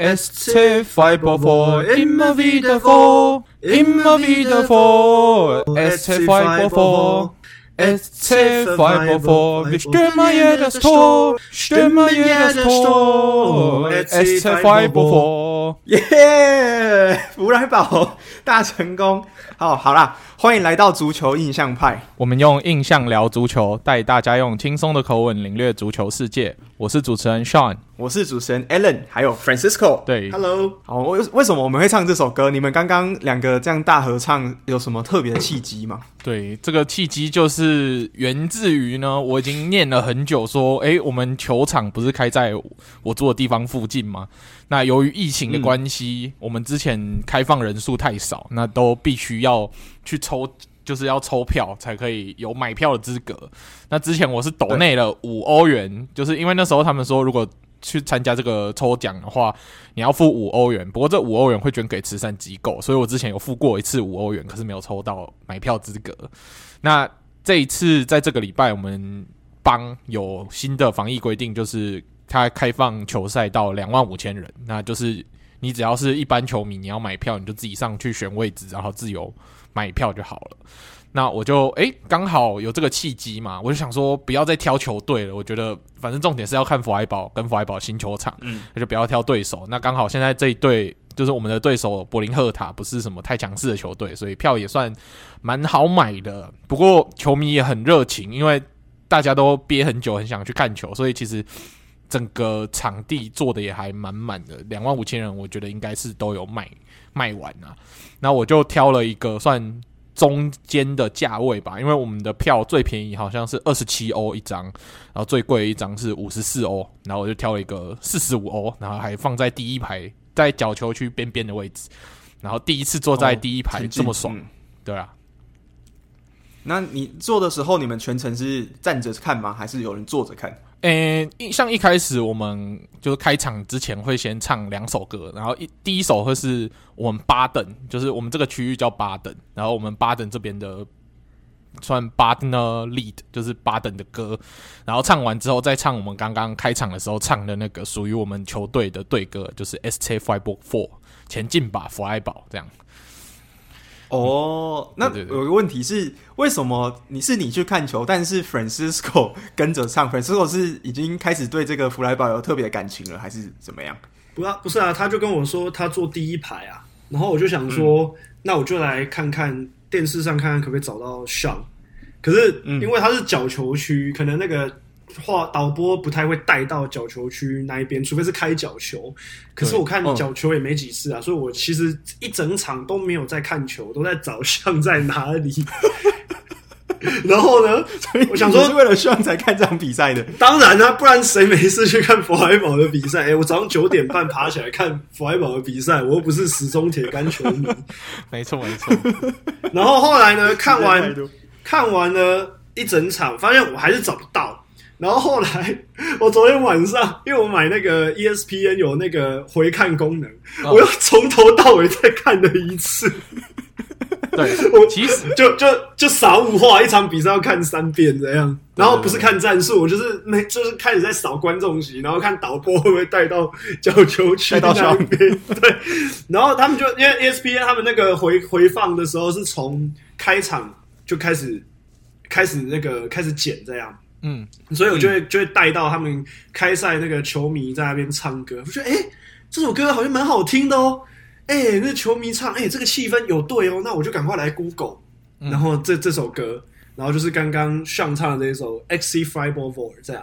SC Five Immer wieder vor, immer wieder vor，SC Five SC Five Wir stürmen jedes Tor, stürmen jedes Tor，SC Five 耶！弗莱堡大成功。好，好啦，欢迎来到足球印象派。我们用印象聊足球，带大家用轻松的口吻领略足球世界。我是主持人 Sean，我是主持人 Alan，还有 Francisco。对，Hello。好，为为什么我们会唱这首歌？你们刚刚两个这样大合唱，有什么特别的契机吗？对，这个契机就是源自于呢，我已经念了很久，说，诶，我们球场不是开在我住的地方附近吗？那由于疫情的关系，嗯、我们之前开放人数太少，那都必须要去抽。就是要抽票才可以有买票的资格。那之前我是抖内了五欧元，就是因为那时候他们说，如果去参加这个抽奖的话，你要付五欧元。不过这五欧元会捐给慈善机构，所以我之前有付过一次五欧元，可是没有抽到买票资格。那这一次在这个礼拜，我们帮有新的防疫规定，就是它开放球赛到两万五千人，那就是你只要是一般球迷，你要买票，你就自己上去选位置，然后自由。买票就好了，那我就诶刚好有这个契机嘛，我就想说不要再挑球队了。我觉得反正重点是要看弗莱堡跟弗莱堡新球场，嗯，那就不要挑对手。那刚好现在这一队就是我们的对手柏林赫塔，不是什么太强势的球队，所以票也算蛮好买的。不过球迷也很热情，因为大家都憋很久，很想去看球，所以其实整个场地坐的也还满满的，两万五千人，我觉得应该是都有卖。卖完了，那我就挑了一个算中间的价位吧，因为我们的票最便宜好像是二十七欧一张，然后最贵一张是五十四欧，然后我就挑了一个四十五欧，然后还放在第一排，在角球区边边的位置，然后第一次坐在第一排这么爽，哦嗯、对啊。那你坐的时候，你们全程是站着看吗？还是有人坐着看？诶、欸，像一开始我们就是开场之前会先唱两首歌，然后一第一首会是我们巴登，就是我们这个区域叫巴登，然后我们巴登这边的算巴登 lead，就是巴登的歌，然后唱完之后再唱我们刚刚开场的时候唱的那个属于我们球队的队歌，就是 SC Freiburg 4前进吧，弗莱堡这样。哦，那有个问题是，为什么你是你去看球，但是 Francisco 跟着唱？Francisco 是已经开始对这个弗莱堡有特别的感情了，还是怎么样？不啊，不是啊，他就跟我说他坐第一排啊，然后我就想说，嗯、那我就来看看电视上看看可不可以找到 Sean，可是因为他是角球区，可能那个。画导播不太会带到角球区那一边，除非是开角球。可是我看角球也没几次啊，嗯、所以我其实一整场都没有在看球，都在找像在哪里。然后呢，我想说是为了像才看这场比赛的。当然啊，不然谁没事去看弗莱堡的比赛？哎、欸，我早上九点半爬起来看弗莱堡的比赛，我又不是死忠铁杆球迷。没 错没错。然后后来呢，看完看完了一整场，发现我还是找不到。然后后来，我昨天晚上，因为我买那个 ESPN 有那个回看功能，哦、我又从头到尾再看了一次。对，我其实就就就少五话，一场比赛要看三遍这样。然后不是看战术，我就是没就是开始在扫观众席，然后看导播会不会带到角球区那边。对，然后他们就因为 ESPN 他们那个回回放的时候是从开场就开始开始那个开始剪这样。嗯，所以我就会、嗯、就会带到他们开赛那个球迷在那边唱歌，我觉得哎，这首歌好像蛮好听的哦，哎，那球迷唱，哎，这个气氛有对哦，那我就赶快来 Google，、嗯、然后这这首歌，然后就是刚刚上唱的这一首 X C Freiburg 4这样，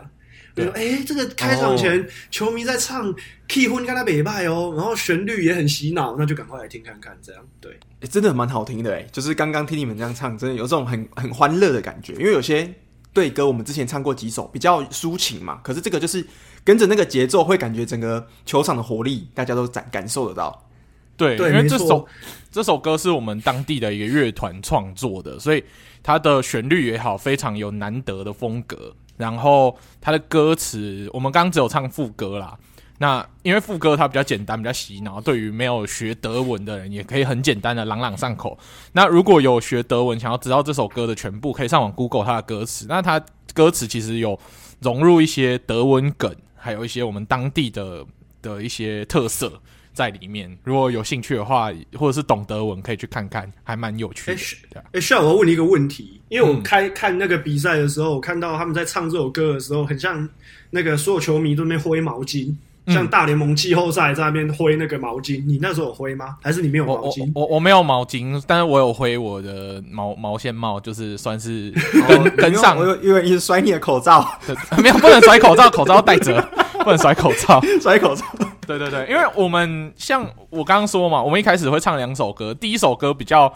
我说哎，这个开场前、哦、球迷在唱 Key 婚跟他北拜哦，然后旋律也很洗脑，那就赶快来听看看，这样对，哎，真的蛮好听的哎，就是刚刚听你们这样唱，真的有这种很很欢乐的感觉，因为有些。对歌，我们之前唱过几首，比较抒情嘛。可是这个就是跟着那个节奏，会感觉整个球场的活力，大家都感感受得到。对，对因为这首这首歌是我们当地的一个乐团创作的，所以它的旋律也好，非常有难得的风格。然后它的歌词，我们刚刚只有唱副歌啦。那因为副歌它比较简单，比较洗脑，对于没有学德文的人也可以很简单的朗朗上口。那如果有学德文，想要知道这首歌的全部，可以上网 Google 它的歌词。那它歌词其实有融入一些德文梗，还有一些我们当地的的一些特色在里面。如果有兴趣的话，或者是懂德文，可以去看看，还蛮有趣的。哎、欸，需要我问你一个问题，因为我开、嗯、看那个比赛的时候，我看到他们在唱这首歌的时候，很像那个所有球迷都在挥毛巾。像大联盟季后赛在那边挥那个毛巾，你那时候有挥吗？还是你没有毛巾？我我，我没有毛巾，但是我有挥我的毛毛线帽，就是算是跟、哦、跟上。我因为你是甩你的口罩，没有不能甩口罩，口罩戴着，不能甩口罩，甩口罩。对对对，因为我们像我刚刚说嘛，我们一开始会唱两首歌，第一首歌比较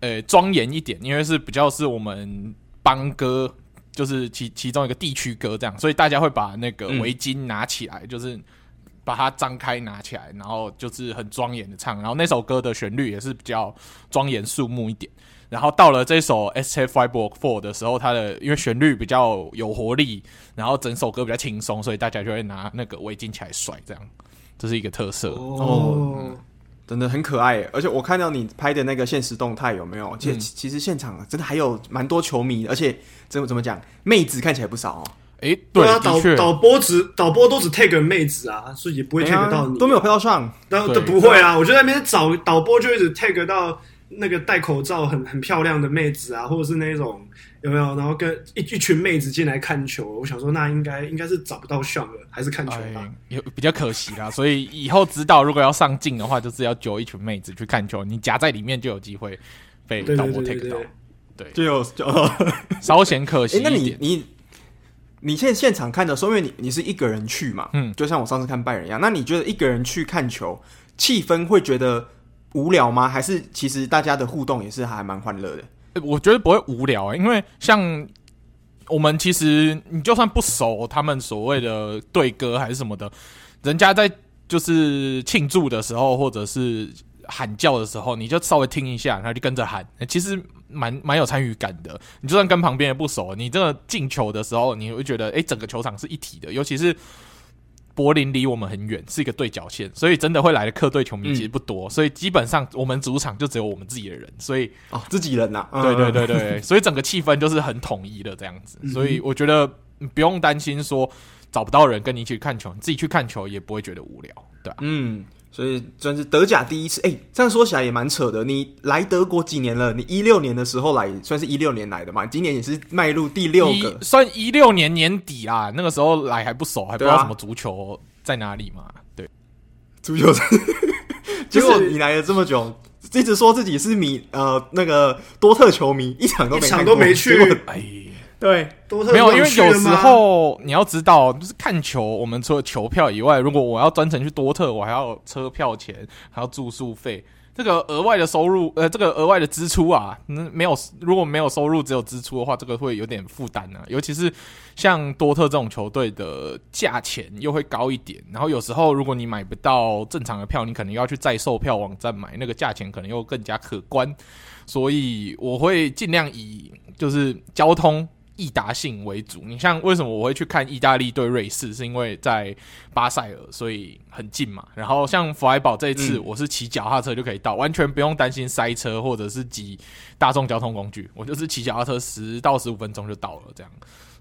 呃庄严一点，因为是比较是我们邦歌，就是其其中一个地区歌这样，所以大家会把那个围巾拿起来，嗯、就是。把它张开拿起来，然后就是很庄严的唱，然后那首歌的旋律也是比较庄严肃穆一点。然后到了这首 Escape Freiburg 4的时候，它的因为旋律比较有活力，然后整首歌比较轻松，所以大家就会拿那个围巾起来甩，这样这是一个特色哦、嗯，真的很可爱。而且我看到你拍的那个现实动态有没有？其实、嗯、其实现场真的还有蛮多球迷，而且怎么怎么讲，妹子看起来不少哦。哎、欸，对，啊，导导播只导播都只 take 妹子啊，所以也不会 take 到你，都没有拍到上，都都不会啊。我就在那边找导播就一直 take 到那个戴口罩很很漂亮的妹子啊，或者是那种有没有？然后跟一一群妹子进来看球，我想说那应该应该是找不到上了，还是看球吧？有、欸、比较可惜啦，所以以后知道如果要上镜的话，就是要揪一群妹子去看球，你夹在里面就有机会被导播 take 到，对，就有就稍显可惜、欸。那你你。你现在现场看的时候，因为你你是一个人去嘛，嗯，就像我上次看拜仁一样。那你觉得一个人去看球，气氛会觉得无聊吗？还是其实大家的互动也是还蛮欢乐的？我觉得不会无聊欸，因为像我们其实你就算不熟他们所谓的对歌还是什么的，人家在就是庆祝的时候或者是喊叫的时候，你就稍微听一下，然后就跟着喊，其实。蛮蛮有参与感的，你就算跟旁边人不熟，你这个进球的时候，你会觉得，哎、欸，整个球场是一体的。尤其是柏林离我们很远，是一个对角线，所以真的会来的客队球迷其实不多，嗯、所以基本上我们主场就只有我们自己的人，所以哦，自己人呐、啊，对对对对，所以整个气氛就是很统一的这样子，所以我觉得不用担心说找不到人跟你一起看球，你自己去看球也不会觉得无聊，对吧、啊？嗯。所以算是德甲第一次，哎、欸，这样说起来也蛮扯的。你来德国几年了？你一六年的时候来，算是一六年来的嘛？今年也是迈入第六个，算一六年年底啦。那个时候来还不熟，还不知道什么足球在哪里嘛？对，足球在。结果你来了这么久，一直说自己是米呃那个多特球迷，一场都没，一场都没去。哎。对，没有，因为有时候你要知道，就是看球，我们除了球票以外，如果我要专程去多特，我还要车票钱，还要住宿费，这个额外的收入，呃，这个额外的支出啊，嗯，没有，如果没有收入，只有支出的话，这个会有点负担呢。尤其是像多特这种球队的价钱又会高一点，然后有时候如果你买不到正常的票，你可能要去再售票网站买，那个价钱可能又更加可观，所以我会尽量以就是交通。易达性为主，你像为什么我会去看意大利对瑞士？是因为在巴塞尔，所以很近嘛。然后像弗莱堡这一次，我是骑脚踏车就可以到，嗯、完全不用担心塞车或者是挤大众交通工具，我就是骑脚踏车十到十五分钟就到了，这样。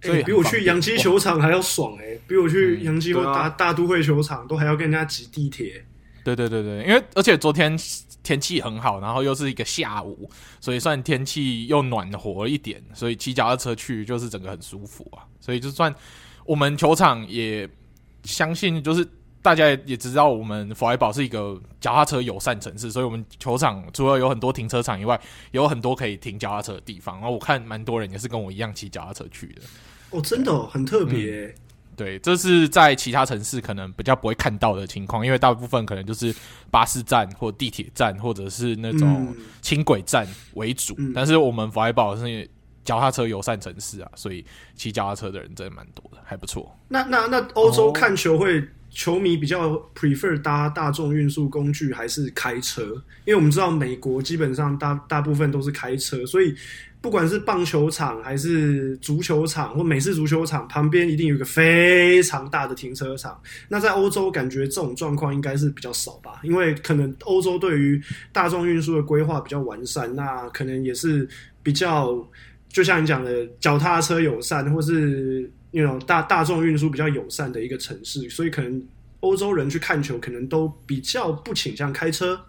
所以、欸、比我去洋基球场还要爽诶、欸，比我去洋基或大、嗯、大都会球场都还要跟人家挤地铁。对对对对，因为而且昨天。天气很好，然后又是一个下午，所以算天气又暖和一点，所以骑脚踏车去就是整个很舒服啊。所以就算我们球场也相信，就是大家也知道，我们弗莱堡是一个脚踏车友善城市，所以我们球场除了有很多停车场以外，有很多可以停脚踏车的地方。然后我看蛮多人也是跟我一样骑脚踏车去的。哦，真的，很特别。对，这是在其他城市可能比较不会看到的情况，因为大部分可能就是巴士站或地铁站，或者是那种轻轨站为主。嗯、但是我们弗莱堡是脚踏车友善城市啊，所以骑脚踏车的人真的蛮多的，还不错。那那那欧洲看球会、哦、球迷比较 prefer 搭大众运输工具还是开车？因为我们知道美国基本上大大部分都是开车，所以。不管是棒球场还是足球场或美式足球场，旁边一定有一个非常大的停车场。那在欧洲，感觉这种状况应该是比较少吧？因为可能欧洲对于大众运输的规划比较完善，那可能也是比较，就像你讲的，脚踏车友善，或是那种大大众运输比较友善的一个城市，所以可能欧洲人去看球，可能都比较不倾向开车。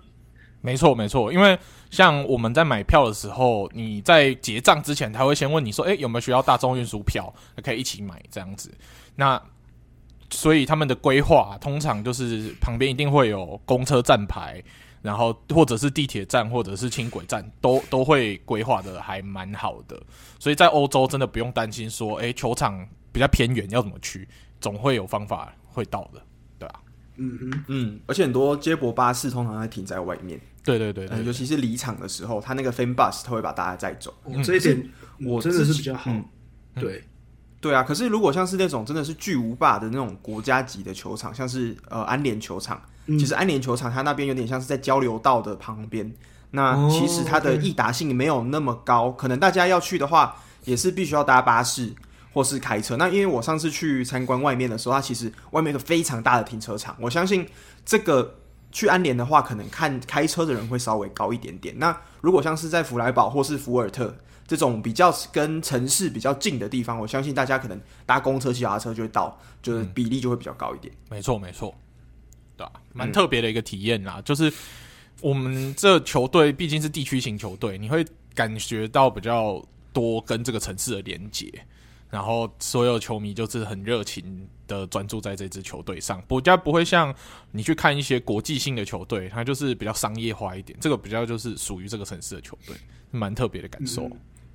没错，没错，因为像我们在买票的时候，你在结账之前，他会先问你说：“哎，有没有需要大众运输票？可以一起买这样子。”那所以他们的规划通常就是旁边一定会有公车站牌，然后或者是地铁站，或者是轻轨站，都都会规划的还蛮好的。所以在欧洲真的不用担心说：“哎，球场比较偏远，要怎么去？”总会有方法会到的，嗯嗯嗯，而且很多接驳巴士通常会停在外面。对对对，对，尤其是离场的时候，他那个 fan bus 他会把大家载走。嗯、这一点我真的是比较好。嗯、对。对啊，可是如果像是那种真的是巨无霸的那种国家级的球场，像是呃安联球场，嗯、其实安联球场它那边有点像是在交流道的旁边，那其实它的易达性没有那么高，哦 okay、可能大家要去的话也是必须要搭巴士或是开车。那因为我上次去参观外面的时候，它其实外面一个非常大的停车场，我相信这个。去安联的话，可能看开车的人会稍微高一点点。那如果像是在弗莱堡或是福尔特这种比较跟城市比较近的地方，我相信大家可能搭公车、骑脚踏车就会到，就是比例就会比较高一点。没错，没错，对啊，蛮特别的一个体验啦。嗯、就是我们这球队毕竟是地区型球队，你会感觉到比较多跟这个城市的连结。然后所有球迷就是很热情的专注在这支球队上，比较不会像你去看一些国际性的球队，它就是比较商业化一点。这个比较就是属于这个城市的球队，蛮特别的感受。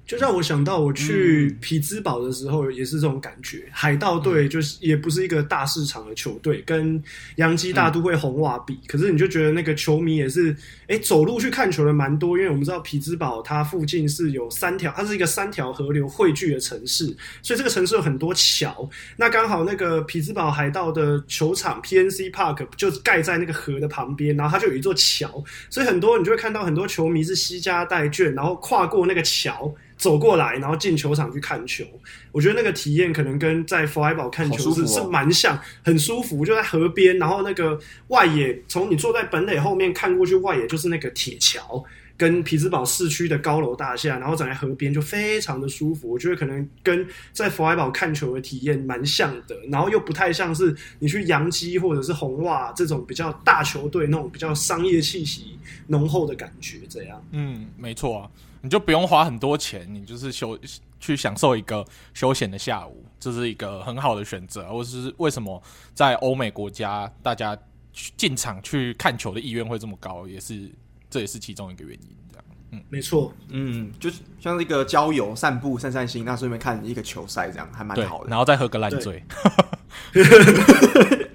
就让我想到我去匹兹堡的时候也是这种感觉，嗯、海盗队就是也不是一个大市场的球队，跟洋基大都会红袜比，嗯、可是你就觉得那个球迷也是，哎、欸，走路去看球的蛮多，因为我们知道匹兹堡它附近是有三条，它是一个三条河流汇聚的城市，所以这个城市有很多桥，那刚好那个匹兹堡海盗的球场 PNC Park 就盖在那个河的旁边，然后它就有一座桥，所以很多你就会看到很多球迷是西家带眷，然后跨过那个桥。走过来，然后进球场去看球，我觉得那个体验可能跟在佛莱堡看球是、哦、是蛮像，很舒服，就在河边，然后那个外野，从你坐在本垒后面看过去，外野就是那个铁桥跟匹兹堡市区的高楼大厦，然后站在河边就非常的舒服。我觉得可能跟在佛莱堡看球的体验蛮像的，然后又不太像是你去洋基或者是红袜这种比较大球队那种比较商业气息浓厚的感觉，这样。嗯，没错啊。你就不用花很多钱，你就是休去享受一个休闲的下午，这是一个很好的选择。或是为什么在欧美国家，大家去进场去看球的意愿会这么高，也是这也是其中一个原因。这样，嗯，没错，嗯，就是像是一个郊游、散步、散散心，那顺便看一个球赛，这样还蛮好的。然后再喝个烂醉。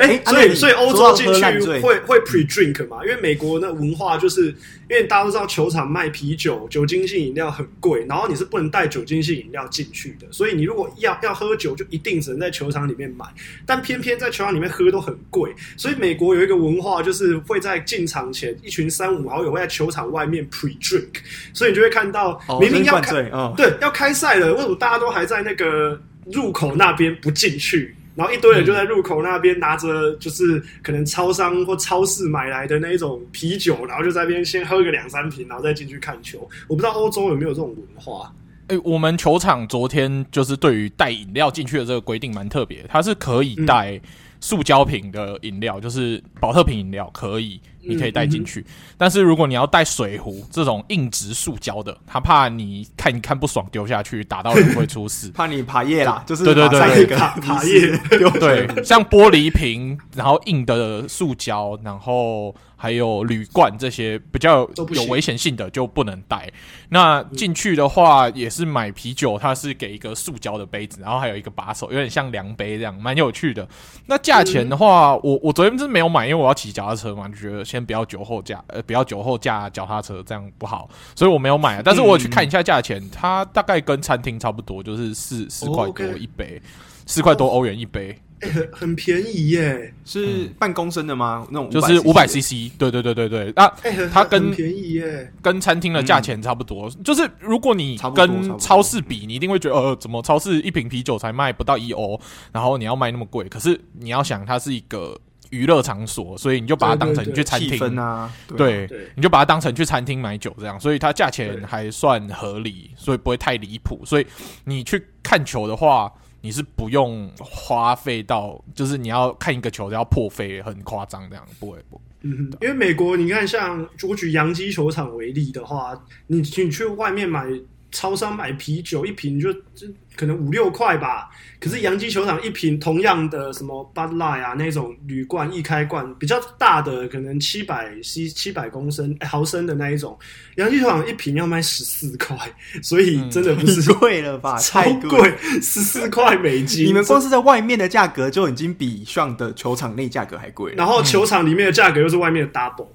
哎，所以所以欧洲进去会会 pre drink 嘛？因为美国那文化就是，因为大家都知道球场卖啤酒、酒精性饮料很贵，然后你是不能带酒精性饮料进去的。所以你如果要要喝酒，就一定只能在球场里面买。但偏偏在球场里面喝都很贵，所以美国有一个文化，就是会在进场前，一群三五好友会在球场外面 pre drink，所以你就会看到明明要开、哦、对要开赛了，为什么大家都还在那个入口那边不进去？然后一堆人就在入口那边拿着，就是可能超商或超市买来的那一种啤酒，然后就在那边先喝个两三瓶，然后再进去看球。我不知道欧洲有没有这种文化。哎、欸，我们球场昨天就是对于带饮料进去的这个规定蛮特别，它是可以带塑胶瓶的饮料，就是保特瓶饮料可以。你可以带进去，嗯嗯、但是如果你要带水壶这种硬质塑胶的，他怕你看一看不爽丢下去打到人会出事，怕你爬叶啦，就是对对对对，爬爬叶，对，像玻璃瓶，然后硬的塑胶，然后还有铝罐这些比较有危险性的就不能带。那进去的话也是买啤酒，它是给一个塑胶的杯子，然后还有一个把手，有点像量杯这样，蛮有趣的。那价钱的话，嗯、我我昨天是没有买，因为我要骑脚踏车嘛，就觉得。先不要酒后驾，呃，不要酒后驾脚踏车，这样不好，所以我没有买。但是我去看一下价钱，嗯、它大概跟餐厅差不多，就是四四块多一杯，四块、oh, okay. 多欧元一杯，欸、很很便宜耶。是半公升的吗？那种就是五百 CC，对对对对对。啊，欸、它跟很便宜耶，跟餐厅的价钱差不多。嗯、就是如果你跟超市比，你一定会觉得，呃，怎么超市一瓶啤酒才卖不到一欧，然后你要卖那么贵？可是你要想，它是一个。娱乐场所，所以你就把它当成去餐厅。啊，对，你就把它当成去餐厅买酒这样，所以它价钱还算合理，所以不会太离谱。所以你去看球的话，你是不用花费到，就是你要看一个球要破费很夸张这样，不会不。嗯，因为美国你看，像我举洋基球场为例的话，你你去外面买超商买啤酒一瓶就就可能五六块吧。可是洋基球场一瓶同样的什么 Bud Light 啊那种铝罐易开罐比较大的，可能七百 C 七百公升、欸、毫升的那一种，洋基球场一瓶要卖十四块，所以真的不是贵、嗯、了吧？超贵，十四块美金。你们光是在外面的价格就已经比上的球场内价格还贵，然后球场里面的价格又是外面的 double。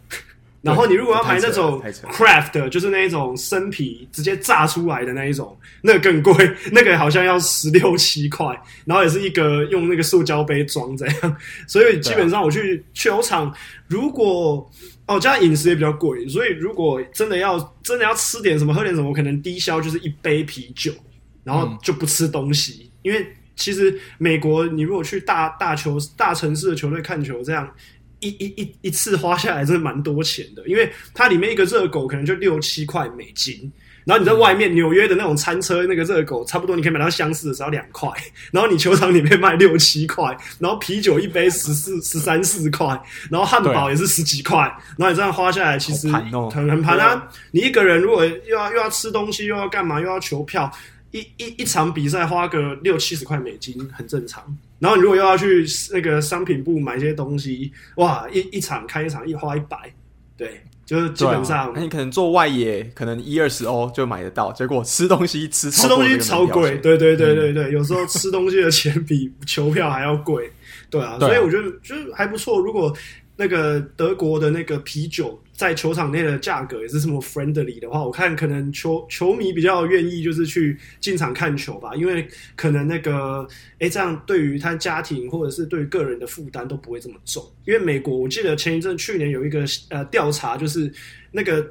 然后你如果要买那种 craft，就是那一种生啤直接炸出来的那一种，那个更贵，那个好像要十六七块，然后也是一个用那个塑胶杯装这样。所以基本上我去球场，如果哦，加饮食也比较贵，所以如果真的要真的要吃点什么喝点什么，可能低消就是一杯啤酒，然后就不吃东西，嗯、因为其实美国你如果去大大球大城市的球队看球这样。一一一一次花下来真的蛮多钱的，因为它里面一个热狗可能就六七块美金，然后你在外面纽约的那种餐车那个热狗，差不多你可以买到相似的只要两块，然后你球场里面卖六七块，然后啤酒一杯十四十三四块，然后汉堡也是十几块，然后你这样花下来其实很很盘啊。你一个人如果又要又要吃东西又要干嘛又要求票，一一一场比赛花个六七十块美金很正常。然后你如果又要去那个商品部买一些东西，哇，一一场开一场一花一百，对，就是基本上，那、啊、你可能做外野，可能一二十欧就买得到，结果吃东西吃吃东西超贵，对对对对对，嗯、有时候吃东西的钱比 球票还要贵，对啊，对啊，所以我觉得就是还不错。如果那个德国的那个啤酒在球场内的价格也是这么 friendly 的话，我看可能球球迷比较愿意就是去进场看球吧，因为可能那个诶这样对于他家庭或者是对于个人的负担都不会这么重。因为美国我记得前一阵去年有一个呃调查，就是那个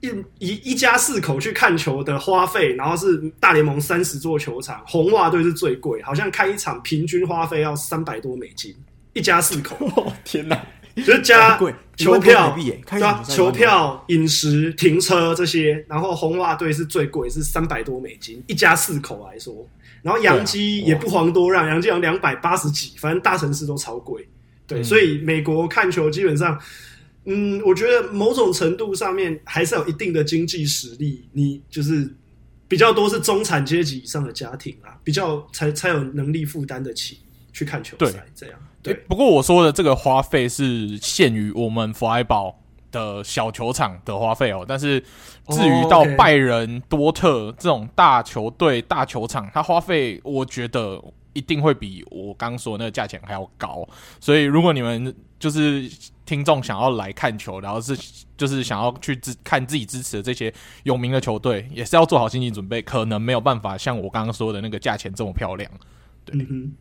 一一一家四口去看球的花费，然后是大联盟三十座球场，红袜队是最贵，好像看一场平均花费要三百多美金，一家四口，天哪！就是加球票，对啊，球票、饮食、停车这些，然后红袜队是最贵，是三百多美金，一家四口来说。然后洋基也不遑多让，洋基好像两百八十几，反正大城市都超贵。对，所以美国看球基本上，嗯，我觉得某种程度上面还是有一定的经济实力，你就是比较多是中产阶级以上的家庭啊，比较才才有能力负担得起去看球赛这样。对，不过我说的这个花费是限于我们弗莱堡的小球场的花费哦。但是至于到拜仁、多特这种大球队、大球场，它花费我觉得一定会比我刚说的那个价钱还要高。所以如果你们就是听众想要来看球，然后是就是想要去支看自己支持的这些有名的球队，也是要做好心理准备，可能没有办法像我刚刚说的那个价钱这么漂亮。对。嗯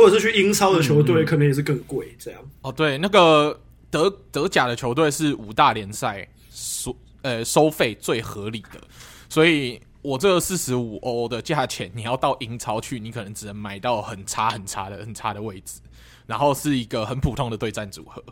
或者是去英超的球队，可能也是更贵这样。哦，对，那个德德甲的球队是五大联赛收呃收费最合理的，所以我这个四十五欧的价钱，你要到英超去，你可能只能买到很差很差的很差的位置，然后是一个很普通的对战组合。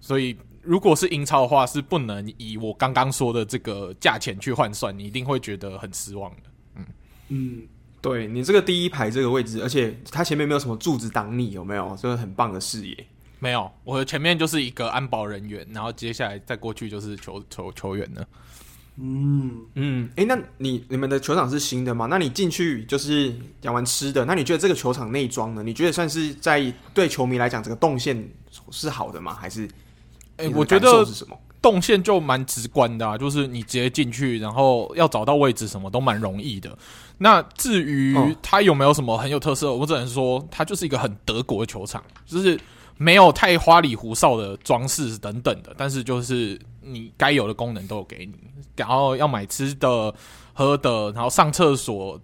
所以如果是英超的话，是不能以我刚刚说的这个价钱去换算，你一定会觉得很失望的。嗯嗯。对，你这个第一排这个位置，而且它前面没有什么柱子挡你，有没有？这个很棒的视野。没有，我的前面就是一个安保人员，然后接下来再过去就是球球球员了。嗯嗯，哎，那你你们的球场是新的吗？那你进去就是讲完吃的，那你觉得这个球场内装呢？你觉得算是在对球迷来讲，这个动线是好的吗？还是？哎，我觉得是什么？动线就蛮直观的啊，就是你直接进去，然后要找到位置，什么都蛮容易的。那至于它有没有什么很有特色，我只能说它就是一个很德国的球场，就是没有太花里胡哨的装饰等等的，但是就是你该有的功能都有给你。然后要买吃的、喝的，然后上厕所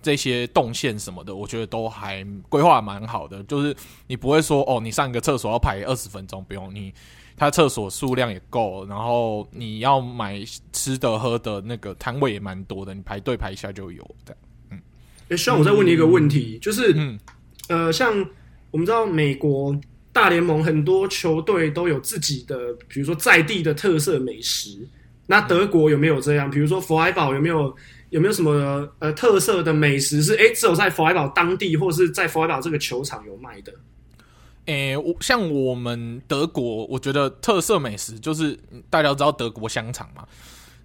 这些动线什么的，我觉得都还规划蛮好的。就是你不会说哦，你上一个厕所要排二十分钟，不用你。它厕所数量也够，然后你要买吃的喝的那个摊位也蛮多的，你排队排一下就有的。嗯，诶，希望我再问你一个问题，嗯、就是，嗯、呃，像我们知道美国大联盟很多球队都有自己的，比如说在地的特色美食，那德国有没有这样？比如说佛莱堡有没有有没有什么呃特色的美食是哎只有在佛莱堡当地或是在佛莱堡这个球场有卖的？诶、我像我们德国，我觉得特色美食就是大家都知道德国香肠嘛。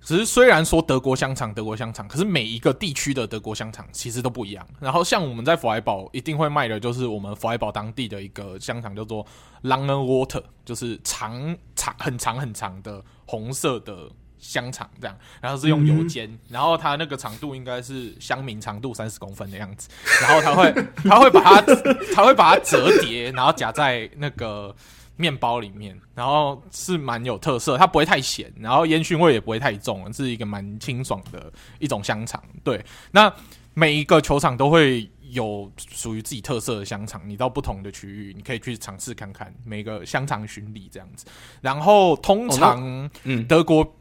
只是虽然说德国香肠，德国香肠，可是每一个地区的德国香肠其实都不一样。然后像我们在弗莱堡一定会卖的就是我们弗莱堡当地的一个香肠，叫做 Langen Water，就是长长很长很长的红色的香肠这样。然后是用油煎，嗯、然后它那个长度应该是香茗长度三十公分的样子。然后它会 它会把它它会把它折叠，然后夹在那个。面包里面，然后是蛮有特色，它不会太咸，然后烟熏味也不会太重，是一个蛮清爽的一种香肠。对，那每一个球场都会有属于自己特色的香肠，你到不同的区域，你可以去尝试看看每个香肠巡礼这样子。然后通常，嗯，德国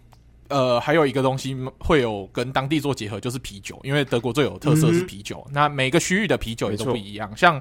呃还有一个东西会有跟当地做结合，就是啤酒，因为德国最有特色是啤酒。嗯、那每个区域的啤酒也都不一样，像。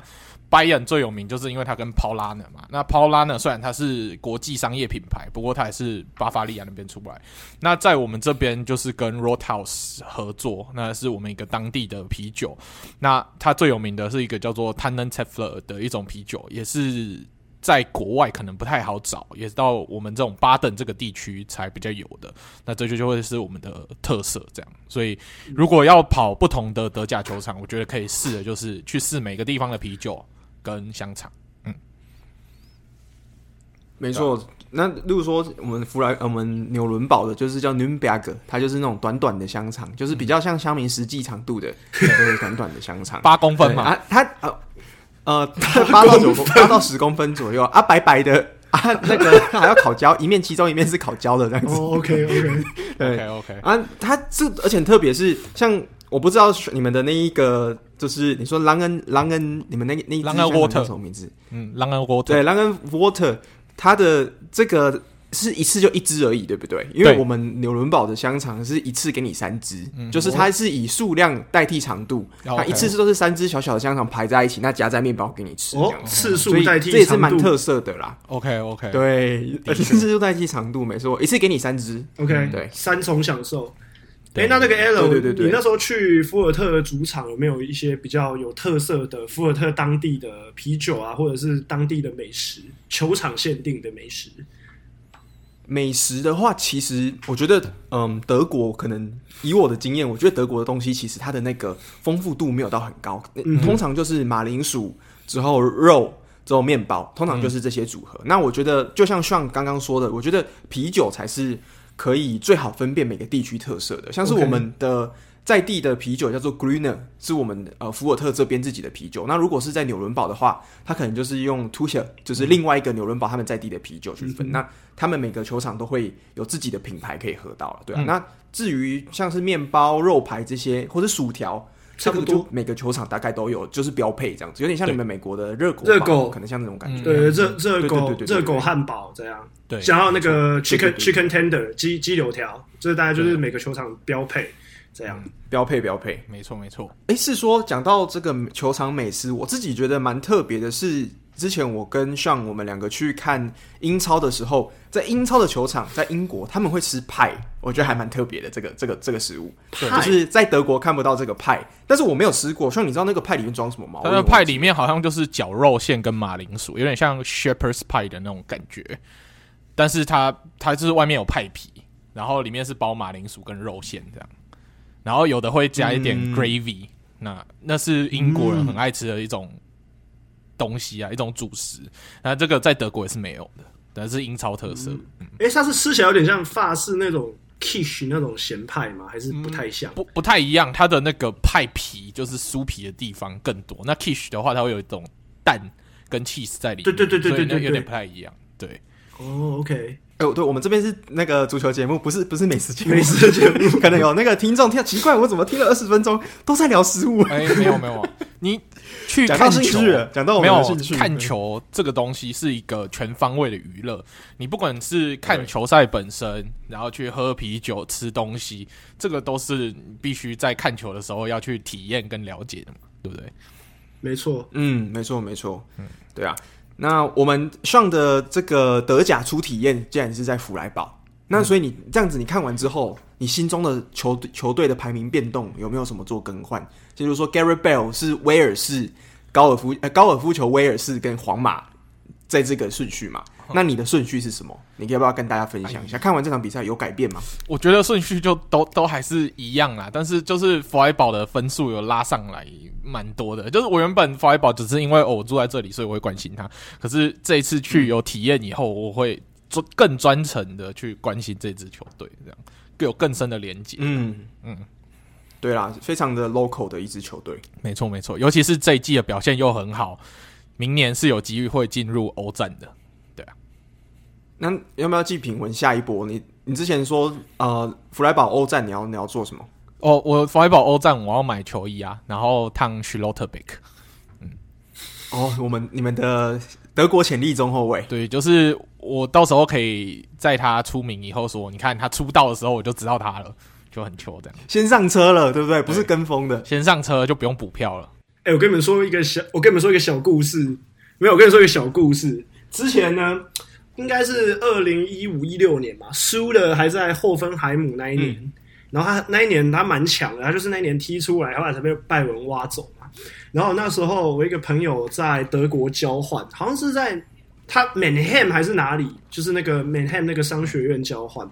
Bayern 最有名就是因为它跟 Paulaner 嘛，那 Paulaner 虽然它是国际商业品牌，不过它也是巴伐利亚那边出来。那在我们这边就是跟 Rothaus 合作，那是我们一个当地的啤酒。那它最有名的是一个叫做 Tannenzapfler 的一种啤酒，也是在国外可能不太好找，也是到我们这种巴登这个地区才比较有的。那这就就会是我们的特色这样。所以如果要跑不同的德甲球场，我觉得可以试的就是去试每个地方的啤酒。跟香肠，嗯，没错。那例如说，我们弗莱，我们纽伦堡的，就是叫 Nürnberg，它就是那种短短的香肠，就是比较像香民实际长度的，对，短短的香肠，八公分嘛。啊，它呃呃，八 到九公，八到十公分左右啊，白白的啊，那个还要烤焦，一面其中一面是烤焦的这样子。Oh, OK OK，对 OK OK 啊，它这而且特别是像。我不知道你们的那一个，就是你说狼恩狼恩，你们那那一只叫什么名字？嗯，狼恩 water。对，狼恩 water，它的这个是一次就一支而已，对不对？因为我们纽伦堡的香肠是一次给你三支，就是它是以数量代替长度，它一次是都是三只小小的香肠排在一起，那夹在面包给你吃，这样次数代替长度，这也是蛮特色的啦。OK OK，对，次数代替长度没错，一次给你三支，OK，对，三重享受。哎，那那个 L，对对对，你那时候去福尔特的主场有没有一些比较有特色的福尔特当地的啤酒啊，或者是当地的美食？球场限定的美食？美食的话，其实我觉得，嗯，德国可能以我的经验，我觉得德国的东西其实它的那个丰富度没有到很高，嗯、通常就是马铃薯之后肉之后面包，通常就是这些组合。嗯、那我觉得，就像像刚刚说的，我觉得啤酒才是。可以最好分辨每个地区特色的，像是我们的在地的啤酒叫做 Greener，是我们呃福尔特这边自己的啤酒。那如果是在纽伦堡的话，它可能就是用 Tucher，就是另外一个纽伦堡他们在地的啤酒去分。嗯、那他们每个球场都会有自己的品牌可以喝到了，对啊。嗯、那至于像是面包、肉排这些，或者薯条。差不多每个球场大概都有，就是标配这样子，有点像你们美国的热狗，热狗可能像那种感觉。对，热热狗、热狗汉堡这样。对，然后那个 chicken chicken tender 鸡鸡柳条，这大概就是每个球场标配这样。标配标配，没错没错。哎，是说讲到这个球场美食，我自己觉得蛮特别的是。之前我跟 Sean 我们两个去看英超的时候，在英超的球场，在英国他们会吃派，我觉得还蛮特别的。这个这个这个食物，对就是在德国看不到这个派，但是我没有吃过。Sean 你知道那个派里面装什么吗？那个派里面好像就是绞肉馅跟马铃薯，有点像 Shepherd's Pie 的那种感觉。但是它它就是外面有派皮，然后里面是包马铃薯跟肉馅这样，然后有的会加一点 gravy，、嗯、那那是英国人很爱吃的一种。东西啊，一种主食，那这个在德国也是没有的，但是英超特色。哎、嗯，它是吃起来有点像法式那种 quiche 那种咸派吗？还是不太像？嗯、不，不太一样。它的那个派皮就是酥皮的地方更多。那 quiche 的话，它会有一种蛋跟 cheese 在里面。对对对对对对，有点不太一样。对。哦，OK。哎、欸，对，我们这边是那个足球节目，不是不是美食节目。美食节目 可能有那个听众听奇怪，我怎么听了二十分钟都在聊食物？哎、欸，没有没有，你。去看球，讲到我没有看球这个东西是一个全方位的娱乐。你不管是看球赛本身，然后去喝啤酒、吃东西，这个都是必须在看球的时候要去体验跟了解的嘛，对不对？没错，嗯，没错，没错，嗯，对啊。那我们上的这个德甲初体验，竟然是在弗莱堡。那所以你这样子，你看完之后，你心中的球球队的排名变动有没有什么做更换？就是说，Gary Bell 是威尔士、高尔夫呃高尔夫球威尔士跟皇马在这个顺序嘛？那你的顺序是什么？你要不要跟大家分享一下？看完这场比赛有改变吗？我觉得顺序就都都还是一样啦，但是就是弗莱堡的分数有拉上来蛮多的。就是我原本弗莱堡只是因为我住在这里，所以我会关心他。可是这一次去有体验以后，我会专。更专程的去关心这支球队，这样更有更深的连接。嗯嗯，对啦，非常的 local 的一支球队，没错没错，尤其是这一季的表现又很好，明年是有机会进入欧战的。那要不要寄品文下一波？你你之前说呃，弗莱堡欧战你要你要做什么？哦，我弗莱堡欧战我要买球衣啊，然后烫 Schlotterbeck。嗯，哦，我们你们的。德国潜力中后卫，对，就是我到时候可以在他出名以后说，你看他出道的时候我就知道他了，就很球这样。先上车了，对不对？不是跟风的，先上车就不用补票了。哎、欸，我跟你们说一个小，我跟你们说一个小故事。没有，我跟你说一个小故事。之前呢，应该是二零一五一六年嘛，输了还在霍芬海姆那一年。嗯、然后他那一年他蛮强的，他就是那一年踢出来，后来才被拜仁挖走嘛。然后那时候我一个朋友在德国交换，好像是在他 Mannheim 还是哪里，就是那个 Mannheim 那个商学院交换。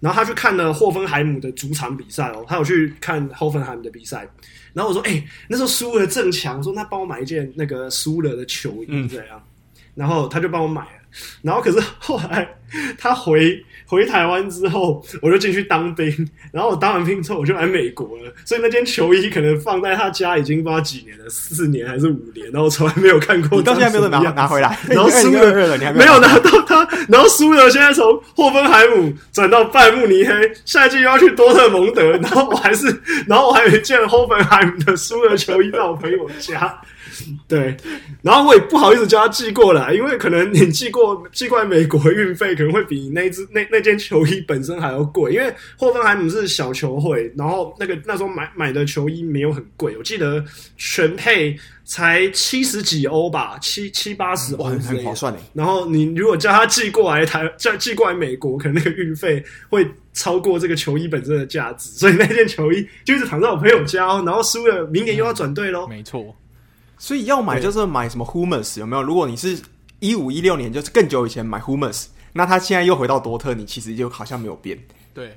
然后他去看了霍芬海姆的主场比赛哦，他有去看霍芬海姆的比赛。然后我说：“哎、欸，那时候输了正强，说那帮我买一件那个输了的球衣，这样。嗯”然后他就帮我买了。然后可是后来 他回。回台湾之后，我就进去当兵，然后我当完兵之后，我就来美国了。所以那件球衣可能放在他家已经不知道几年了，四年还是五年，然后从来没有看过。你到现在没有拿拿回来，然后 苏勒没有拿到他，然后输了现在从霍芬海姆转到拜慕尼黑，下一季又要去多特蒙德，然后我还是，然后我还有一件霍芬海姆的输了球衣在我朋友家。对，然后我也不好意思叫他寄过来，因为可能你寄过寄过来美国运费可能会比那只那那件球衣本身还要贵，因为霍芬海姆是小球会，然后那个那时候买买的球衣没有很贵，我记得全配才七十几欧吧，七七八十欧，很很划算的。然后你如果叫他寄过来台，叫寄过来美国，可能那个运费会超过这个球衣本身的价值，所以那件球衣就一直躺在我朋友家，然后输了，明年又要转队喽。没错。所以要买就是买什么 Hummels 有没有？如果你是一五一六年，就是更久以前买 Hummels，那他现在又回到多特，你其实就好像没有变。对，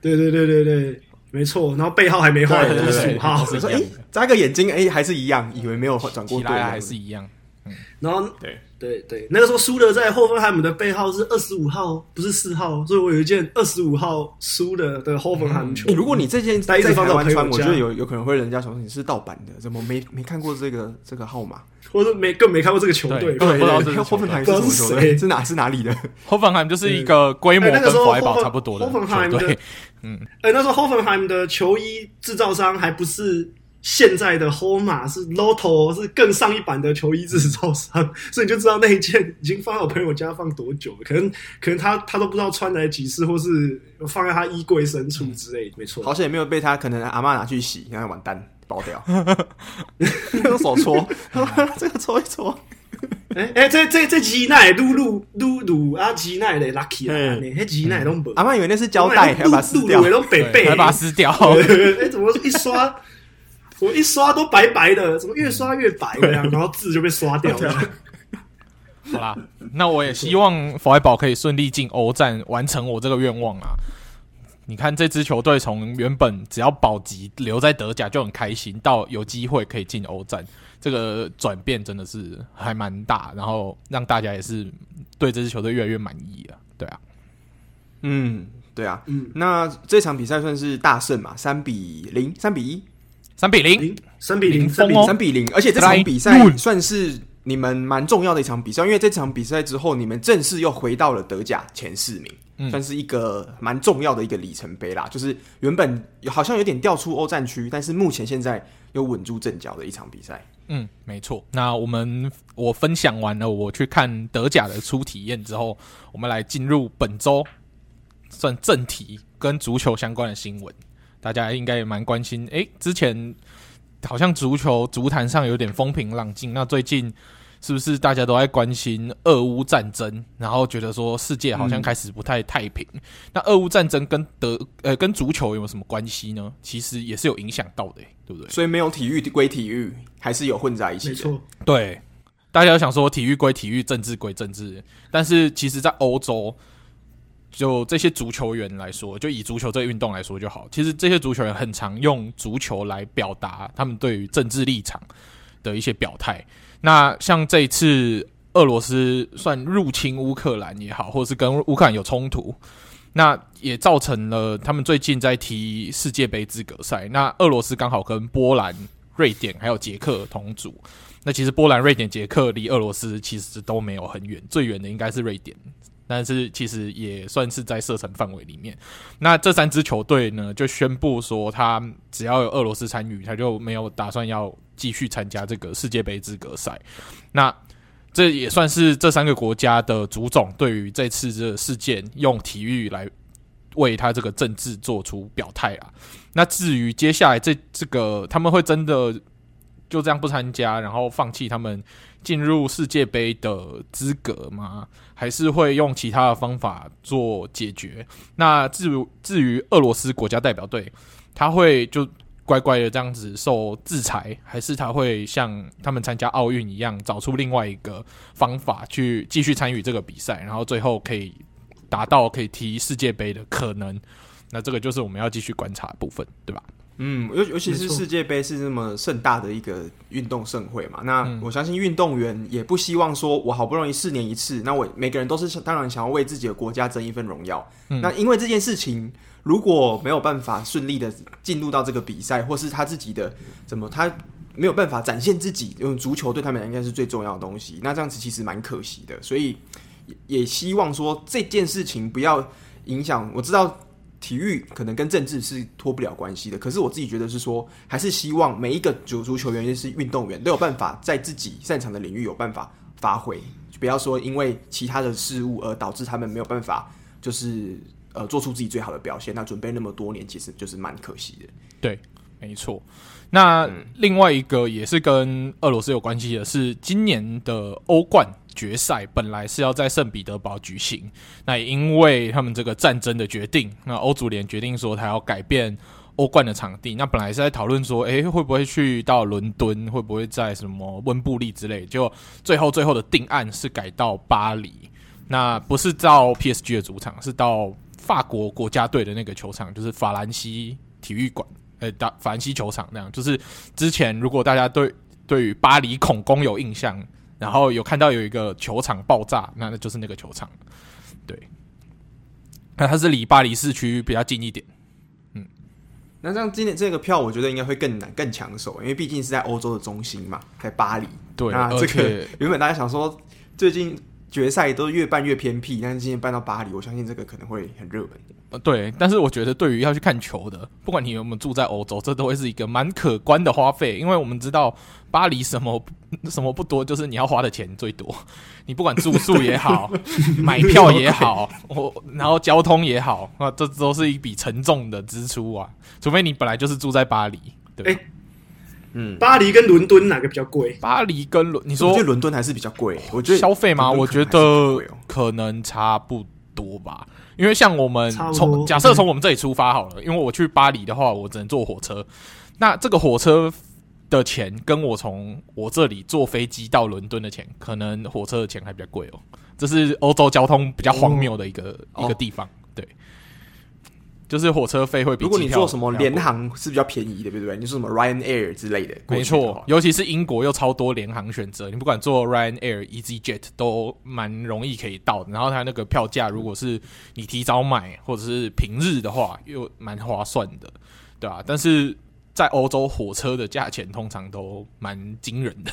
对对对对对，没错。然后背号还没换，就是五号。说哎，眨个眼睛，哎，还是一样，以为没有转过队，还是一样。嗯，然后对。对对，那个时候输的在霍芬海姆的背号是二十五号，不是四号，所以我有一件二十五号输的的霍芬海姆球、嗯。如果你这件在台湾穿，我觉得有有可能会人家说你是盗版的，怎么没没看过这个这个号码，或者没更没看过这个球队，不知道霍芬海姆是什么球队，是哪是哪里的？霍芬海姆就是一个规模跟弗莱堡差不多的球队。嗯，哎，那时候霍芬海姆的球衣制造商还不是。现在的 Homa 是 Lotto，是更上一版的球衣制造商，所以你就知道那一件已经放在我朋友家放多久了。可能可能他他都不知道穿来几次，或是放在他衣柜深处之类。没错，好像也没有被他可能阿妈拿去洗，然后完蛋爆掉，用 手搓，这个搓一搓。哎哎，这这这吉奈露露露露啊，吉奈的 lucky 啊，那吉奈都阿妈以为那是胶带，还把它撕掉，还把它撕掉。哎，怎么一刷？我一刷都白白的，怎么越刷越白这样？然后字就被刷掉了。好啦，那我也希望弗莱堡可以顺利进欧战，完成我这个愿望啊！你看这支球队从原本只要保级留在德甲就很开心，到有机会可以进欧战，这个转变真的是还蛮大，然后让大家也是对这支球队越来越满意啊！对啊，嗯，对啊，嗯，那这场比赛算是大胜嘛？三比零，三比一。三比零，三比零，三比三比零，而且这场比赛算是你们蛮重要的一场比赛，因为这场比赛之后，你们正式又回到了德甲前四名，嗯、算是一个蛮重要的一个里程碑啦。就是原本好像有点掉出欧战区，但是目前现在又稳住阵脚的一场比赛。嗯，没错。那我们我分享完了我去看德甲的初体验之后，我们来进入本周算正题跟足球相关的新闻。大家应该也蛮关心，诶，之前好像足球足坛上有点风平浪静，那最近是不是大家都在关心俄乌战争，然后觉得说世界好像开始不太太平？嗯、那俄乌战争跟德呃跟足球有没有什么关系呢？其实也是有影响到的，对不对？所以没有体育归体育，还是有混在一起的。没错，对，大家想说体育归体育，政治归政治，但是其实，在欧洲，就这些足球员来说，就以足球这个运动来说就好。其实这些足球员很常用足球来表达他们对于政治立场的一些表态。那像这一次俄罗斯算入侵乌克兰也好，或者是跟乌克兰有冲突，那也造成了他们最近在踢世界杯资格赛。那俄罗斯刚好跟波兰、瑞典还有捷克同组。那其实波兰、瑞典、捷克离俄罗斯其实都没有很远，最远的应该是瑞典，但是其实也算是在射程范围里面。那这三支球队呢，就宣布说，他只要有俄罗斯参与，他就没有打算要。继续参加这个世界杯资格赛，那这也算是这三个国家的足总对于这次这事件用体育来为他这个政治做出表态啊。那至于接下来这这个他们会真的就这样不参加，然后放弃他们进入世界杯的资格吗？还是会用其他的方法做解决？那至于至于俄罗斯国家代表队，他会就。乖乖的这样子受制裁，还是他会像他们参加奥运一样，找出另外一个方法去继续参与这个比赛，然后最后可以达到可以踢世界杯的可能？那这个就是我们要继续观察的部分，对吧？嗯，尤尤其是世界杯是这么盛大的一个运动盛会嘛，那我相信运动员也不希望说，我好不容易四年一次，那我每个人都是当然想要为自己的国家争一份荣耀。嗯，那因为这件事情。如果没有办法顺利的进入到这个比赛，或是他自己的怎么他没有办法展现自己，用足球对他们应该是最重要的东西。那这样子其实蛮可惜的，所以也希望说这件事情不要影响。我知道体育可能跟政治是脱不了关系的，可是我自己觉得是说，还是希望每一个足足球员，也是运动员都有办法在自己擅长的领域有办法发挥，就不要说因为其他的事物而导致他们没有办法，就是。呃，做出自己最好的表现，那准备那么多年，其实就是蛮可惜的。对，没错。那另外一个也是跟俄罗斯有关系的是，今年的欧冠决赛本来是要在圣彼得堡举行，那也因为他们这个战争的决定，那欧足联决定说他要改变欧冠的场地。那本来是在讨论说，诶，会不会去到伦敦，会不会在什么温布利之类，就最后最后的定案是改到巴黎。那不是到 PSG 的主场，是到。法国国家队的那个球场就是法兰西体育馆，呃，打法兰西球场那样。就是之前如果大家对对于巴黎恐攻有印象，然后有看到有一个球场爆炸，那那就是那个球场。对，那它是离巴黎市区比较近一点。嗯，那这样今年这个票，我觉得应该会更难、更抢手，因为毕竟是在欧洲的中心嘛，在巴黎。对，那这个原本大家想说最近。决赛都越办越偏僻，但是今天办到巴黎，我相信这个可能会很热门。呃，对，但是我觉得对于要去看球的，不管你有没有住在欧洲，这都会是一个蛮可观的花费，因为我们知道巴黎什么 什么不多，就是你要花的钱最多。你不管住宿也好，买票也好，我然后交通也好，啊，这都是一笔沉重的支出啊。除非你本来就是住在巴黎，对。欸嗯，巴黎跟伦敦哪个比较贵？巴黎跟伦，你说我觉得伦敦还是比较贵。我觉得消费吗？我觉得可能差不多吧。因为像我们从假设从我们这里出发好了，因为我去巴黎的话，我只能坐火车。那这个火车的钱跟我从我这里坐飞机到伦敦的钱，可能火车的钱还比较贵哦。这是欧洲交通比较荒谬的一个一个地方。就是火车费会比，如果你坐什么联航是比较便宜的，对不对？你说什么 Ryanair 之类的，没错。尤其是英国又超多联航选择，你不管坐 Ryanair、EasyJet 都蛮容易可以到的。然后它那个票价，如果是你提早买或者是平日的话，又蛮划算的，对吧？但是在欧洲火车的价钱通常都蛮惊人的。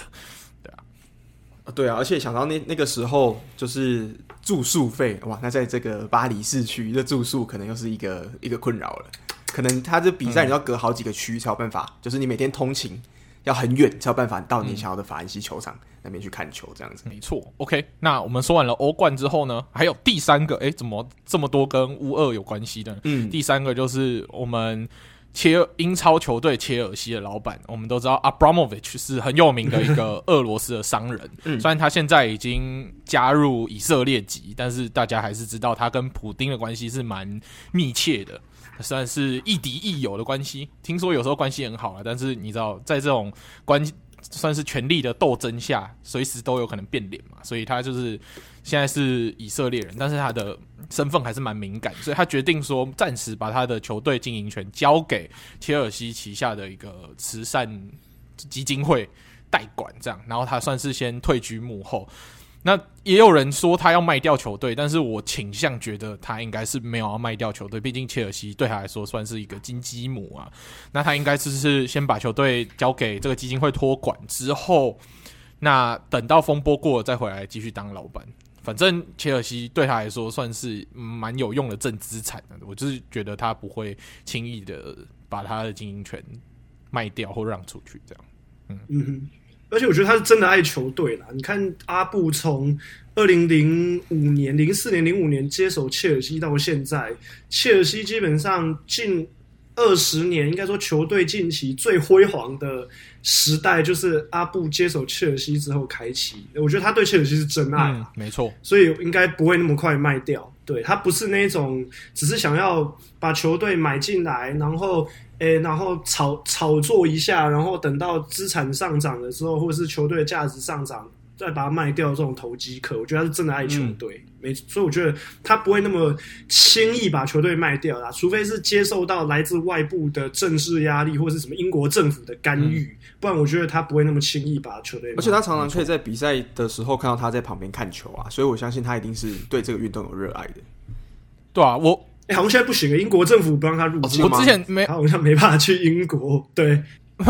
对啊对啊，而且想到那那个时候，就是住宿费哇，那在这个巴黎市区的住宿可能又是一个一个困扰了。可能他这比赛你要隔好几个区才有办法，嗯、就是你每天通勤要很远才有办法到你想要的法兰西球场那边去看球，这样子。没错，OK，那我们说完了欧冠之后呢，还有第三个，哎，怎么这么多跟乌二有关系的？嗯，第三个就是我们切尔英超球队切尔西的老板，我们都知道 Abramovich 是很有名的一个 俄罗斯的商人。嗯，虽然他现在已经加入以色列籍，但是大家还是知道他跟普丁的关系是蛮密切的，算是亦敌亦友的关系。听说有时候关系很好了，但是你知道，在这种关系算是权力的斗争下，随时都有可能变脸嘛。所以他就是现在是以色列人，但是他的。身份还是蛮敏感，所以他决定说暂时把他的球队经营权交给切尔西旗下的一个慈善基金会代管，这样，然后他算是先退居幕后。那也有人说他要卖掉球队，但是我倾向觉得他应该是没有要卖掉球队，毕竟切尔西对他来说算是一个金鸡母啊。那他应该就是先把球队交给这个基金会托管之后，那等到风波过了再回来继续当老板。反正切尔西对他来说算是蛮有用的正资产的，我就是觉得他不会轻易的把他的经营权卖掉或让出去，这样。嗯嗯哼，而且我觉得他是真的爱球队啦。你看阿布从二零零五年、零四年、零五年接手切尔西到现在，切尔西基本上近二十年，应该说球队近期最辉煌的时代就是阿布接手切尔西之后开启。我觉得他对切尔西是真爱，嗯，没错，所以应该不会那么快卖掉。对，他不是那种只是想要把球队买进来，然后诶、欸，然后炒炒作一下，然后等到资产上涨的时候，或者是球队价值上涨。再把它卖掉，这种投机客，我觉得他是真的爱球队，没、嗯、所以我觉得他不会那么轻易把球队卖掉啦，除非是接受到来自外部的政治压力，或者是什么英国政府的干预，嗯、不然我觉得他不会那么轻易把球队。而且他常常可以在比赛的时候看到他在旁边看球啊，所以我相信他一定是对这个运动有热爱的。对啊，我哎、欸，好像现在不行了，英国政府不让他入境，哦、我之前没，他好像没办法去英国，对。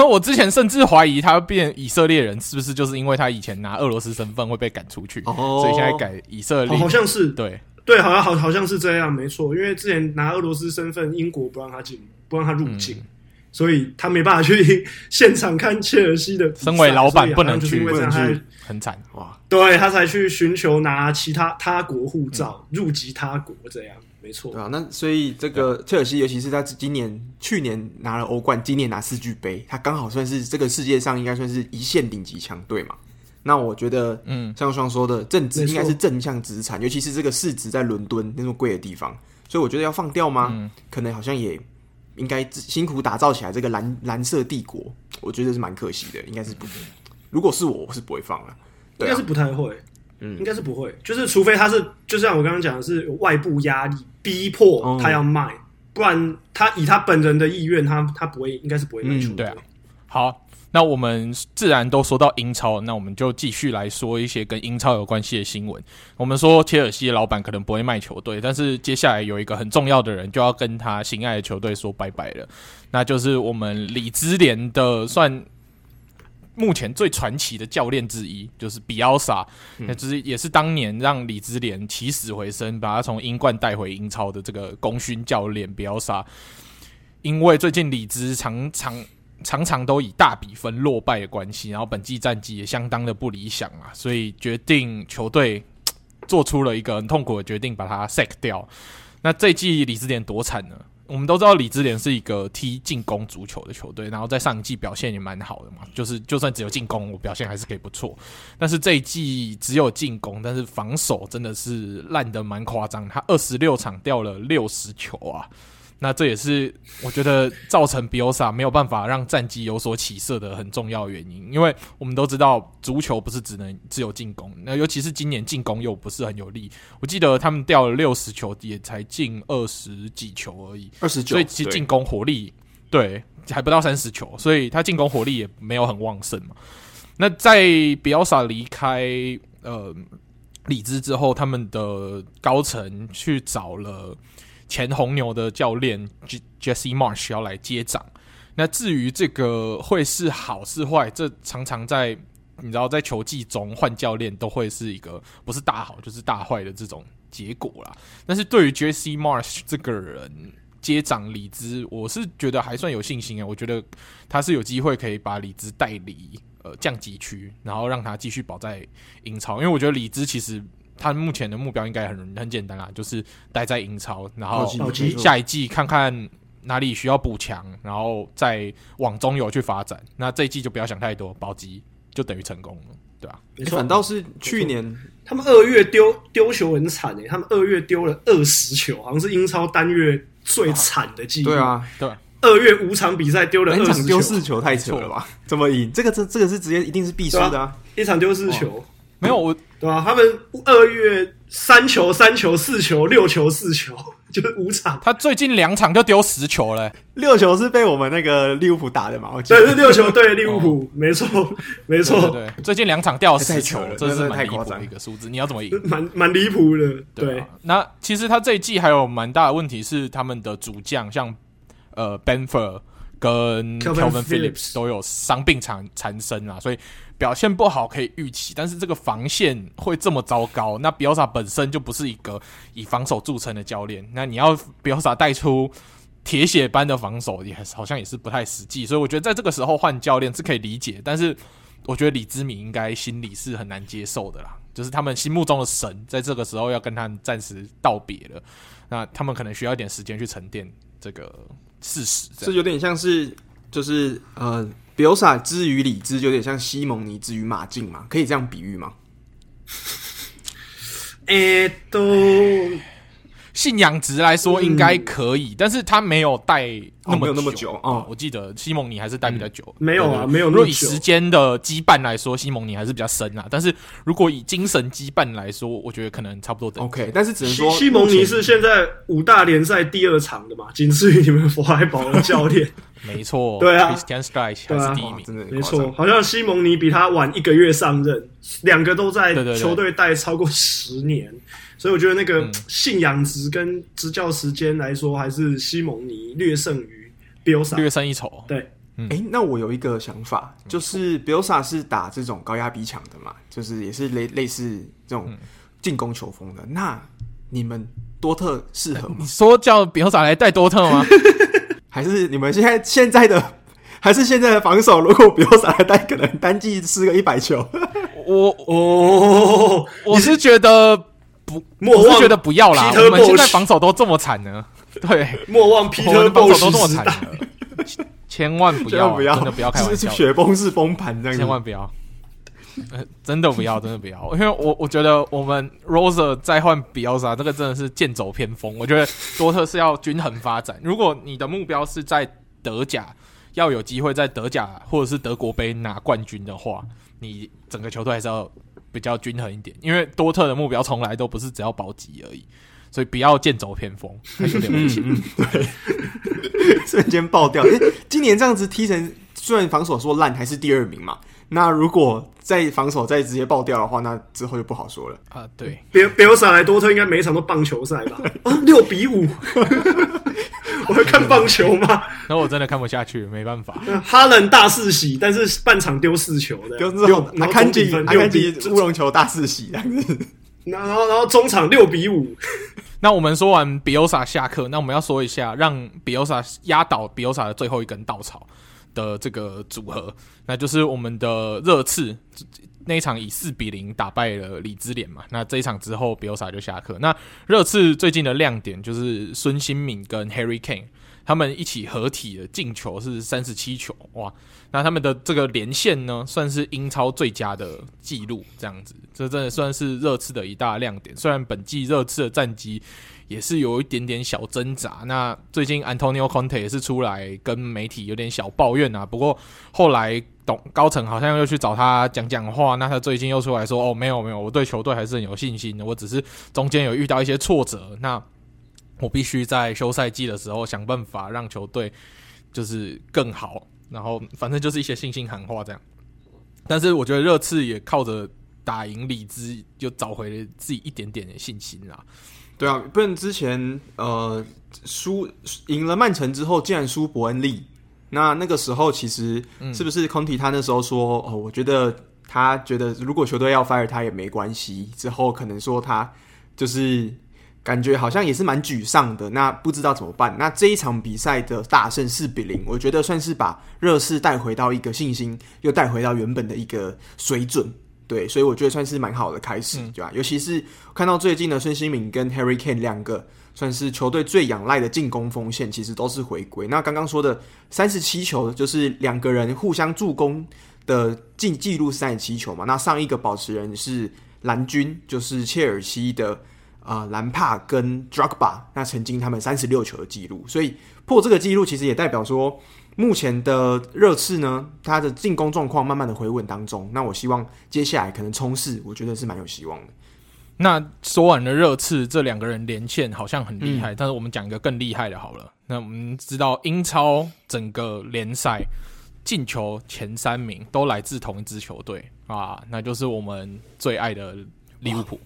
我之前甚至怀疑他变以色列人是不是就是因为他以前拿俄罗斯身份会被赶出去，哦、所以现在改以色列。好像是对对，好像好好像是这样，没错。因为之前拿俄罗斯身份，英国不让他进，不让他入境，嗯、所以他没办法去 现场看切尔西的。身为老板不能去，不能去很惨哇。对，他才去寻求拿其他他国护照、嗯、入籍他国这样。没错，对啊，那所以这个切尔西，尤其是他今年、去年拿了欧冠，今年拿世俱杯，他刚好算是这个世界上应该算是一线顶级强队嘛。那我觉得，嗯，像双说的正值应该是正向资产，尤其是这个市值在伦敦那么贵的地方，所以我觉得要放掉吗？嗯、可能好像也应该辛苦打造起来这个蓝蓝色帝国，我觉得是蛮可惜的，应该是不，如果是我，我是不会放了，应该是不太会。嗯，应该是不会，就是除非他是，就像我刚刚讲的是有外部压力逼迫他要卖，嗯、不然他以他本人的意愿，他他不会，应该是不会卖出。对啊，好，那我们自然都说到英超，那我们就继续来说一些跟英超有关系的新闻。我们说切尔西的老板可能不会卖球队，但是接下来有一个很重要的人就要跟他心爱的球队说拜拜了，那就是我们李兹联的算。目前最传奇的教练之一就是比奥萨，那就是也是当年让李兹联起死回生，把他从英冠带回英超的这个功勋教练比奥萨。因为最近李兹常常常常都以大比分落败的关系，然后本季战绩也相当的不理想啊，所以决定球队 做出了一个很痛苦的决定，把他 sack 掉。那这季里兹联多惨呢？我们都知道里兹联是一个踢进攻足球的球队，然后在上一季表现也蛮好的嘛，就是就算只有进攻，我表现还是可以不错。但是这一季只有进攻，但是防守真的是烂得蛮夸张，他二十六场掉了六十球啊。那这也是我觉得造成比欧萨没有办法让战绩有所起色的很重要原因，因为我们都知道足球不是只能只有进攻，那尤其是今年进攻又不是很有力。我记得他们掉了六十球，也才进二十几球而已，二十九，所以其实进攻火力对，对还不到三十球，所以他进攻火力也没有很旺盛嘛。那在比奥萨离开呃里兹之后，他们的高层去找了。前红牛的教练 Jesse Marsh 要来接掌。那至于这个会是好是坏，这常常在你知道，在球季中换教练都会是一个不是大好就是大坏的这种结果啦。但是对于 Jesse Marsh 这个人接掌里兹，我是觉得还算有信心啊。我觉得他是有机会可以把里兹带离呃降级区，然后让他继续保在英超。因为我觉得里兹其实。他目前的目标应该很很简单啦，就是待在英超，然后下一季看看哪里需要补强，然后再往中游去发展。那这一季就不要想太多，保级就等于成功了，对吧、啊？反倒是去年他们二月丢丢球很惨诶，他们二月丢了二十球，好像是英超单月最惨的记录。对啊，对。二月五场比赛丢了二十球，丢四球太扯了吧？怎么赢？这个这这个是直接一定是必输的啊！一场丢四球，没有我对吧？他们二月三球三球四球六球四球，就是五场。他最近两场就丢十球了，六球是被我们那个利物浦打的嘛？我记得对，是六球对利物浦，没错 没错。对，最近两场掉十球，这是太夸张的一个数字。你要怎么赢？蛮蛮离谱的。对，那其实他这一季还有蛮大的问题是他们的主将像。呃，Bamford 跟 Kelvin Phillips 都有伤病缠缠身啊，所以表现不好可以预期。但是这个防线会这么糟糕，那比奥萨本身就不是一个以防守著称的教练，那你要比奥萨带出铁血般的防守，也好像也是不太实际。所以我觉得在这个时候换教练是可以理解，但是我觉得李之敏应该心里是很难接受的啦，就是他们心目中的神在这个时候要跟他们暂时道别了，那他们可能需要一点时间去沉淀这个。事实，这有点像是，就是呃，比欧萨之于里兹，有点像西蒙尼之于马竞嘛，可以这样比喻吗？诶，都。信仰值来说应该可以，嗯、但是他没有带那么那么久啊、哦！我记得西蒙尼还是带比较久，嗯、没有啊，没有。如果以时间的羁绊来说，西蒙尼还是比较深啊。但是如果以精神羁绊来说，我觉得可能差不多等。OK，但是只能说西，蒙尼是现在五大联赛第二长的嘛，仅次于你们弗莱堡的教练。没错，对啊，Christian Streich 还是第一名，真的没错。好像西蒙尼比他晚一个月上任，两个都在球队带超过十年。所以我觉得那个信仰值跟执教时间来说，还是西蒙尼略胜于比奥萨，略胜一筹。对，哎、嗯欸，那我有一个想法，就是比奥萨是打这种高压逼抢的嘛，就是也是类类似这种进攻球风的。那你们多特适合吗？你说叫比奥萨来带多特吗？还是你们现在现在的 还是现在的防守？如果比奥萨来带，可能单季失个一百球。我哦，我是觉得。莫我是觉得不要啦，我们现在防守都这么惨呢。对，莫忘皮特防守都这么惨了，千万不要，不要，真的不要开玩笑，雪崩式崩盘这样，千万不要，呃，真的不要，真的不要，因为我我觉得我们 Rose 再换比奥萨，这个真的是剑走偏锋。我觉得多特是要均衡发展，如果你的目标是在德甲要有机会在德甲或者是德国杯拿冠军的话，你整个球队还是要。比较均衡一点，因为多特的目标从来都不是只要保级而已，所以不要剑走偏锋，还有点危险。对，瞬间爆掉。欸，今年这样子踢成，虽然防守说烂，还是第二名嘛。那如果在防守再直接爆掉的话，那之后就不好说了啊。对，别别有上来多特应该每一场都棒球赛吧？啊，六比五。我会看棒球吗？那我真的看不下去，没办法。哈伦大四喜，但是半场丢四球的，丢之后拿看几分，看几乌龙球大四喜这样子。然后，然后中场六比五。那我们说完比欧萨下课，那我们要说一下让比欧萨压倒比欧萨的最后一根稻草的这个组合，那就是我们的热刺。那一场以四比零打败了里兹联嘛，那这一场之后，比奥萨就下课。那热刺最近的亮点就是孙兴敏跟 Harry Kane 他们一起合体的进球是三十七球，哇！那他们的这个连线呢，算是英超最佳的记录，这样子，这真的算是热刺的一大亮点。虽然本季热刺的战绩也是有一点点小挣扎，那最近 Antonio Conte 也是出来跟媒体有点小抱怨啊，不过后来。董高层好像又去找他讲讲话，那他最近又出来说：“哦，没有没有，我对球队还是很有信心的。我只是中间有遇到一些挫折，那我必须在休赛季的时候想办法让球队就是更好。然后反正就是一些信心喊话这样。但是我觉得热刺也靠着打赢里兹，就找回了自己一点点的信心啦。对啊，不然之前呃输赢了曼城之后，竟然输伯恩利。”那那个时候，其实是不是空体他那时候说、嗯、哦，我觉得他觉得如果球队要 fire 他也没关系。之后可能说他就是感觉好像也是蛮沮丧的。那不知道怎么办。那这一场比赛的大胜四比零，我觉得算是把热刺带回到一个信心，又带回到原本的一个水准。对，所以我觉得算是蛮好的开始，对吧、嗯？尤其是看到最近的孙兴敏跟 Harry Kane 两个算是球队最仰赖的进攻锋线，其实都是回归。那刚刚说的三十七球，就是两个人互相助攻的进记录三十七球嘛？那上一个保持人是蓝军，就是切尔西的啊兰帕跟 Drogba，那曾经他们三十六球的记录，所以破这个记录，其实也代表说。目前的热刺呢，他的进攻状况慢慢的回稳当中。那我希望接下来可能冲势，我觉得是蛮有希望的。那说完了热刺这两个人连线好像很厉害，嗯、但是我们讲一个更厉害的好了。那我们知道英超整个联赛进球前三名都来自同一支球队啊，那就是我们最爱的利物浦。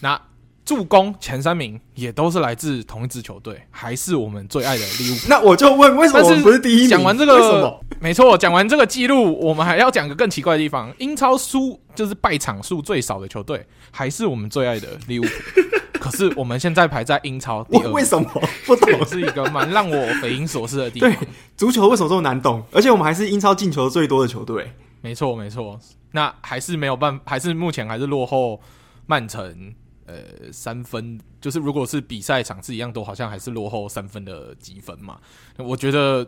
那助攻前三名也都是来自同一支球队，还是我们最爱的利物浦。那我就问，为什么我们不是第一名？讲完这个，没错，讲完这个记录，我们还要讲个更奇怪的地方：英超输就是败场数最少的球队，还是我们最爱的利物浦。可是我们现在排在英超第二，为什么不懂？是一个蛮让我匪夷所思的地方。对，足球为什么这么难懂？而且我们还是英超进球最多的球队。没错，没错。那还是没有办法，还是目前还是落后曼城。呃，三分就是，如果是比赛场次一样，多好像还是落后三分的积分嘛。我觉得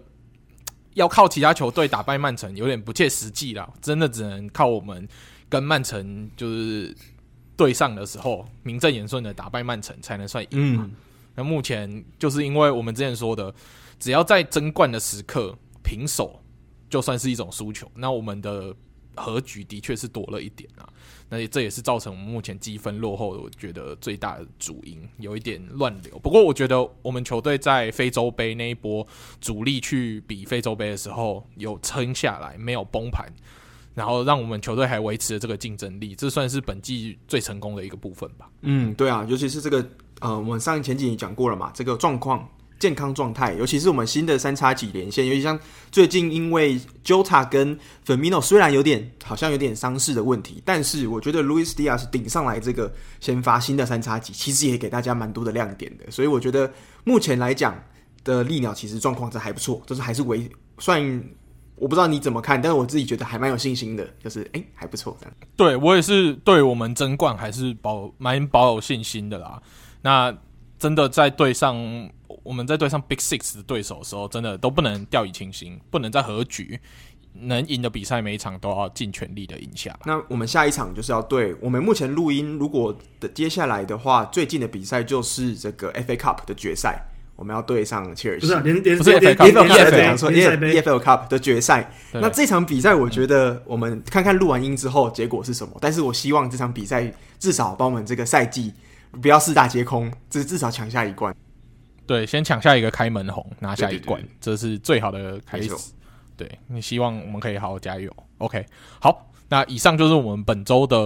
要靠其他球队打败曼城有点不切实际啦，真的只能靠我们跟曼城就是对上的时候，名正言顺的打败曼城才能算赢嘛。那、嗯、目前就是因为我们之前说的，只要在争冠的时刻平手，就算是一种输球。那我们的和局的确是多了一点啊。那这也是造成我们目前积分落后的，我觉得最大的主因，有一点乱流。不过我觉得我们球队在非洲杯那一波主力去比非洲杯的时候，有撑下来，没有崩盘，然后让我们球队还维持了这个竞争力，这算是本季最成功的一个部分吧。嗯，对啊，尤其是这个，呃，我们上前几集讲过了嘛，这个状况。健康状态，尤其是我们新的三叉戟连线，尤其像最近因为 Jota 跟 Firmino 虽然有点好像有点伤势的问题，但是我觉得 Luis Diaz 顶上来这个先发新的三叉戟，其实也给大家蛮多的亮点的。所以我觉得目前来讲的利鸟其实状况是还不错，就是还是维算，我不知道你怎么看，但是我自己觉得还蛮有信心的，就是诶、还不错这样。对我也是对我们争冠还是保蛮保有信心的啦。那真的在对上。我们在对上 Big Six 的对手的时候，真的都不能掉以轻心，不能再和局能赢的比赛，每一场都要尽全力的赢下。那我们下一场就是要对我们目前录音，如果的接下来的话，最近的比赛就是这个 FA Cup 的决赛，我们要对上切尔西。不是连连不是 FA EFL Cup 的决赛。那这场比赛，我觉得我们看看录完音之后结果是什么。但是我希望这场比赛至少帮我们这个赛季不要四大皆空，至至少抢下一冠。对，先抢下一个开门红，拿下一冠，这是最好的开始。对，你希望我们可以好好加油。OK，好，那以上就是我们本周的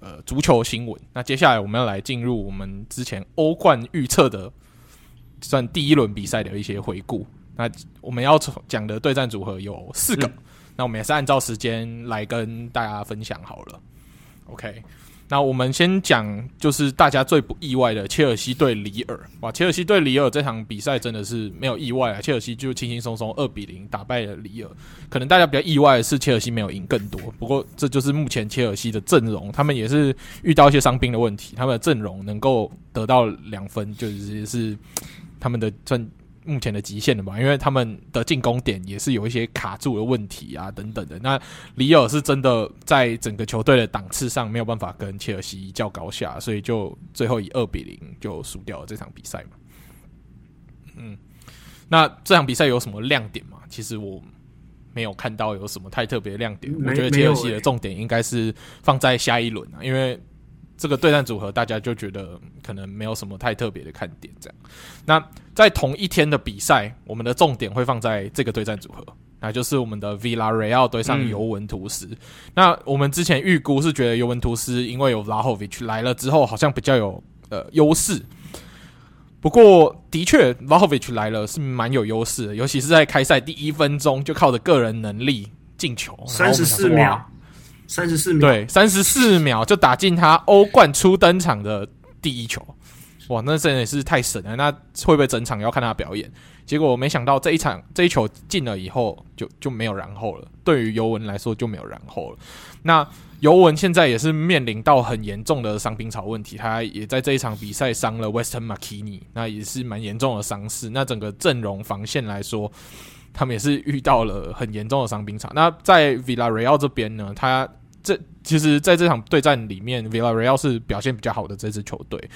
呃足球新闻。那接下来我们要来进入我们之前欧冠预测的算第一轮比赛的一些回顾。那我们要讲的对战组合有四个，嗯、那我们也是按照时间来跟大家分享好了。OK。那我们先讲，就是大家最不意外的切尔西对里尔。哇，切尔西对里尔这场比赛真的是没有意外啊，切尔西就轻轻松松二比零打败了里尔。可能大家比较意外的是切尔西没有赢更多，不过这就是目前切尔西的阵容，他们也是遇到一些伤兵的问题，他们的阵容能够得到两分，就是是他们的阵。目前的极限了嘛，因为他们的进攻点也是有一些卡住的问题啊，等等的。那里尔是真的在整个球队的档次上没有办法跟切尔西一较高下，所以就最后以二比零就输掉了这场比赛嘛。嗯，那这场比赛有什么亮点吗？其实我没有看到有什么太特别的亮点。我觉得切尔西的重点应该是放在下一轮啊，因为。这个对战组合，大家就觉得可能没有什么太特别的看点。这样，那在同一天的比赛，我们的重点会放在这个对战组合，那就是我们的 Villarreal 对上尤文图斯。那我们之前预估是觉得尤文图斯因为有 Vlahovic 来了之后，好像比较有呃优势。不过，的确 Vlahovic 来了是蛮有优势的，尤其是在开赛第一分钟就靠着个人能力进球，三十四秒。三十四秒，对，三十四秒就打进他欧冠初登场的第一球，哇，那真的是太神了！那会不会整场要看他表演？结果我没想到这一场这一球进了以后，就就没有然后了。对于尤文来说就没有然后了。那尤文现在也是面临到很严重的伤兵潮问题，他也在这一场比赛伤了 Western McKennie，那也是蛮严重的伤势。那整个阵容防线来说，他们也是遇到了很严重的伤兵潮。那在 Villarreal 这边呢，他这其实在这场对战里面，Villarreal 是表现比较好的这支球队。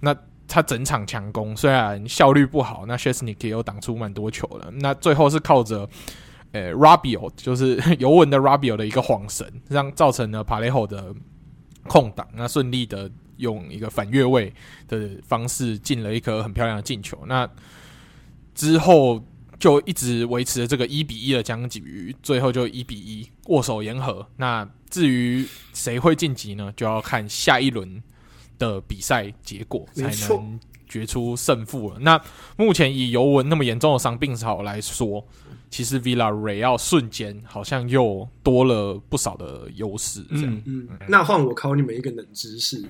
那他整场强攻，虽然效率不好，那 Szczesny 也有挡出蛮多球的。那最后是靠着呃 r a b i o 就是 尤文的 r a b i o 的一个晃神，让造成了 Parejo 的空档，那顺利的用一个反越位的方式进了一颗很漂亮的进球。那之后就一直维持了这个一比一的僵局，最后就一比一握手言和。那至于谁会晋级呢？就要看下一轮。的比赛结果才能决出胜负了。那目前以尤文那么严重的伤病潮来说，其实 Villarreal 瞬间好像又多了不少的优势。嗯嗯，那换我考你们一个冷知识，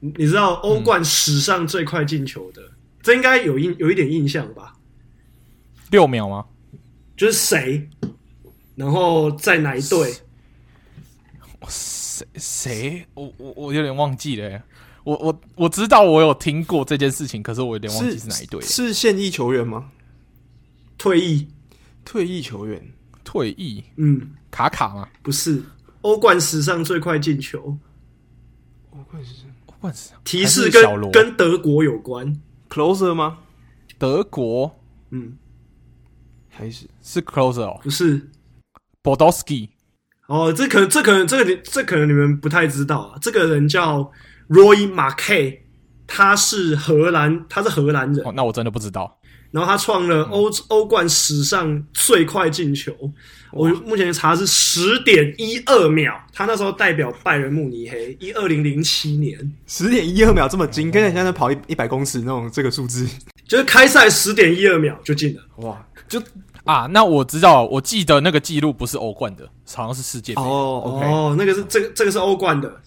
你知道欧冠史上最快进球的，嗯、这应该有印有一点印象吧？六秒吗？就是谁？然后在哪一队？谁谁？我我我有点忘记了。我我我知道我有听过这件事情，可是我有点忘记是哪一队。是现役球员吗？退役，退役球员，退役。嗯，卡卡吗？不是，欧冠史上最快进球。欧冠史，欧冠史。提示跟跟德国有关。Closer 吗？德国。嗯，还是是 Closer 哦？不是，Podolski。哦，这可这可能这个你这可能你们不太知道啊，这个人叫。Roy Mackay，他是荷兰，他是荷兰人。哦，那我真的不知道。然后他创了欧欧冠史上最快进球，我目前查是十点一二秒。他那时候代表拜仁慕尼黑，一二零零七年，十点一二秒这么精，跟人家在跑一一百公尺那种这个数字，就是开赛十点一二秒就进了。哇，就啊，那我知道，我记得那个记录不是欧冠的，好像是世界杯。哦，OK，哦，那个是这个这个是欧冠的。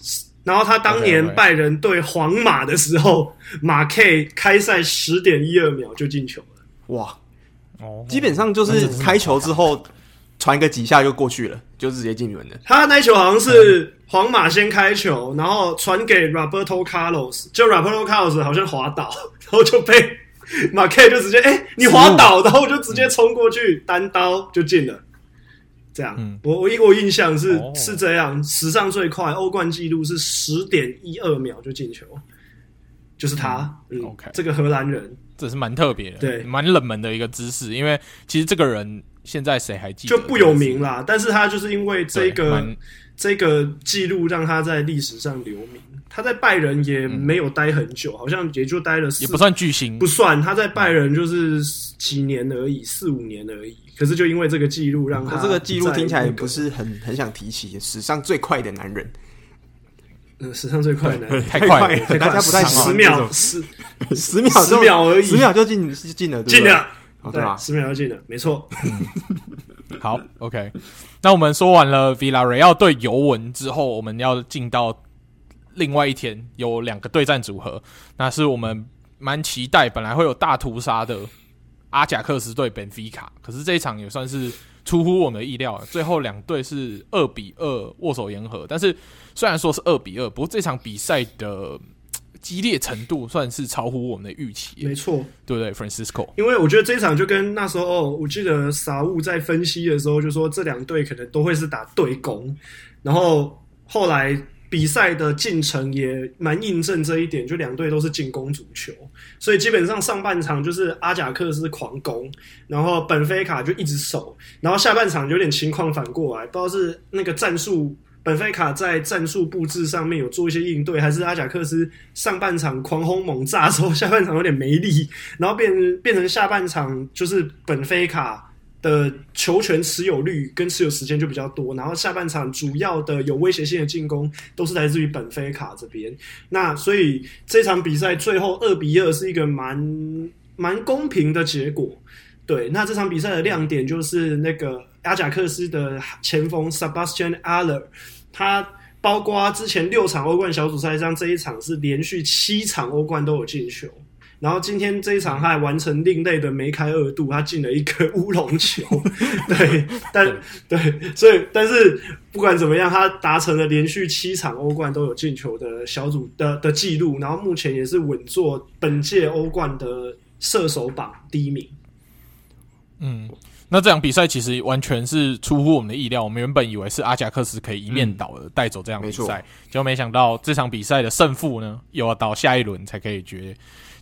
然后他当年拜仁对皇马的时候，马 K 开赛十点一二秒就进球了。哇，哦，基本上就是开球之后传个几下就过去了，就直接进门了。他那球好像是皇马先开球，然后传给 Roberto Carlos，就 Roberto Carlos 好像滑倒，然后就被马 K 就直接哎、欸、你滑倒，然后我就直接冲过去单刀就进了。这样，嗯、我我我印象是、哦、是这样，史上最快欧冠纪录是十点一二秒就进球，就是他。嗯，OK，这个荷兰人，这是蛮特别的，对，蛮冷门的一个姿势，因为其实这个人现在谁还记得？就不有名啦，但是他就是因为这个这个记录让他在历史上留名。他在拜仁也没有待很久，嗯、好像也就待了四，也不算巨星，不算。他在拜仁就是几年而已，四五年而已。可是就因为这个记录，让他、那个、这个记录听起来不是很很想提起，史上最快的男人。嗯，史上最快的男人 太快了，大家不太十秒十十秒十秒而已，十秒就进进了，进了，对吧？十秒就进了，没错。好，OK。那我们说完了 Villarreal 对尤文之后，我们要进到。另外一天有两个对战组合，那是我们蛮期待，本来会有大屠杀的阿贾克斯对本菲卡，可是这一场也算是出乎我们的意料，最后两队是二比二握手言和。但是虽然说是二比二，不过这场比赛的激烈程度算是超乎我们的预期，没错，对不对，Francisco？因为我觉得这一场就跟那时候，我记得撒物在分析的时候就说，这两队可能都会是打对攻，然后后来。比赛的进程也蛮印证这一点，就两队都是进攻足球，所以基本上上半场就是阿贾克斯狂攻，然后本菲卡就一直守，然后下半场有点情况反过来，不知道是那个战术本菲卡在战术布置上面有做一些应对，还是阿贾克斯上半场狂轰猛炸之后，下半场有点没力，然后变变成下半场就是本菲卡。的球权持有率跟持有时间就比较多，然后下半场主要的有威胁性的进攻都是来自于本菲卡这边。那所以这场比赛最后二比二是一个蛮蛮公平的结果。对，那这场比赛的亮点就是那个阿贾克斯的前锋 Sebastian Aller，他包括之前六场欧冠小组赛，像这一场是连续七场欧冠都有进球。然后今天这一场他还完成另类的梅开二度，他进了一个乌龙球。对，但对，所以但是不管怎么样，他达成了连续七场欧冠都有进球的小组的的记录，然后目前也是稳坐本届欧冠的射手榜第一名。嗯。那这场比赛其实完全是出乎我们的意料，我们原本以为是阿贾克斯可以一面倒的带走这场比赛，结果没想到这场比赛的胜负呢，又要到下一轮才可以决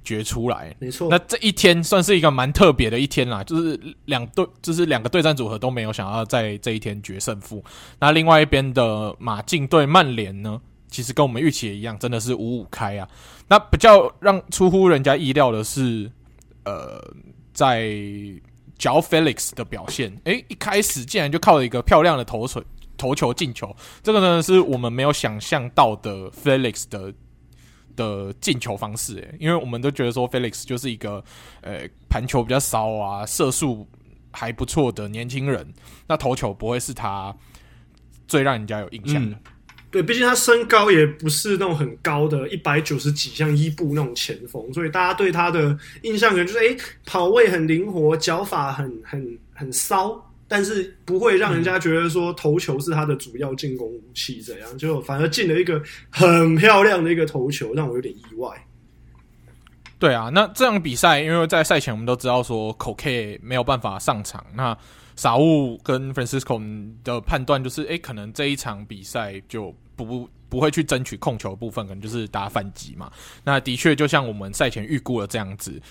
决出来。没错，那这一天算是一个蛮特别的一天啦，就是两队，就是两个对战组合都没有想要在这一天决胜负。那另外一边的马竞对曼联呢，其实跟我们预期也一样，真的是五五开啊。那比较让出乎人家意料的是，呃，在 João Felix 的表现，诶、一开始竟然就靠了一个漂亮的头槌头球进球，这个呢是我们没有想象到的 Felix 的的进球方式，诶，因为我们都觉得说 Felix 就是一个呃盘球比较骚啊，射速还不错的年轻人，那头球不会是他最让人家有印象的。对，毕竟他身高也不是那种很高的，一百九十几，像伊布那种前锋，所以大家对他的印象可能就是，诶，跑位很灵活，脚法很很很骚，但是不会让人家觉得说头球是他的主要进攻武器，这样就反而进了一个很漂亮的一个头球，让我有点意外。对啊，那这场比赛，因为在赛前我们都知道说，Koke 没有办法上场，那。傻物跟 Francisco 的判断就是，诶、欸，可能这一场比赛就不不会去争取控球部分，可能就是打反击嘛。那的确就像我们赛前预估的这样子，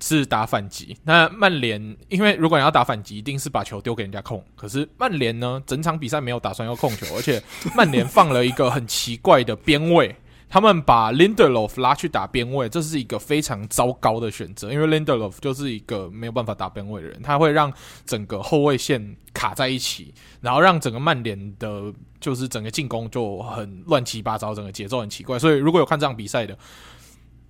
是打反击。那曼联，因为如果你要打反击，一定是把球丢给人家控。可是曼联呢，整场比赛没有打算要控球，而且曼联放了一个很奇怪的边位。他们把 Lindelof 拉去打边位，这是一个非常糟糕的选择，因为 Lindelof 就是一个没有办法打边位的人，他会让整个后卫线卡在一起，然后让整个曼联的，就是整个进攻就很乱七八糟，整个节奏很奇怪。所以如果有看这场比赛的，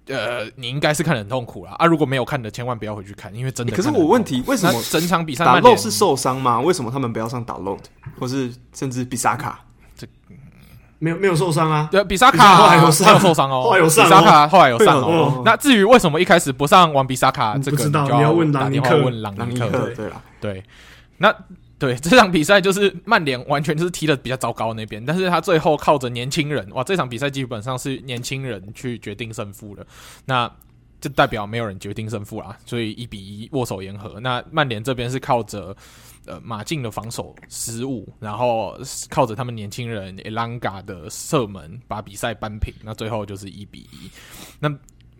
呃，你应该是看得很痛苦啦。啊！如果没有看的，千万不要回去看，因为真的。可是我问题，为什么整场比赛打漏是受伤吗？为什么他们不要上打漏，或是甚至比萨卡？这。没有没有受伤啊，对，比萨卡后来有受伤哦，后来有上，比萨卡后来有上哦。那至于为什么一开始不上王比萨卡，这个不知道，你要问朗尼克，问朗尼克。对了，对，那对 这场比赛就是曼联完全就是踢的比较糟糕那边，但是他最后靠着年轻人，哇，这场比赛基本上是年轻人去决定胜负的。那就代表没有人决定胜负啦，所以一比一握手言和。那曼联这边是靠着。呃，马竞的防守失误，然后靠着他们年轻人 Elanga 的射门把比赛扳平，那最后就是一比一。那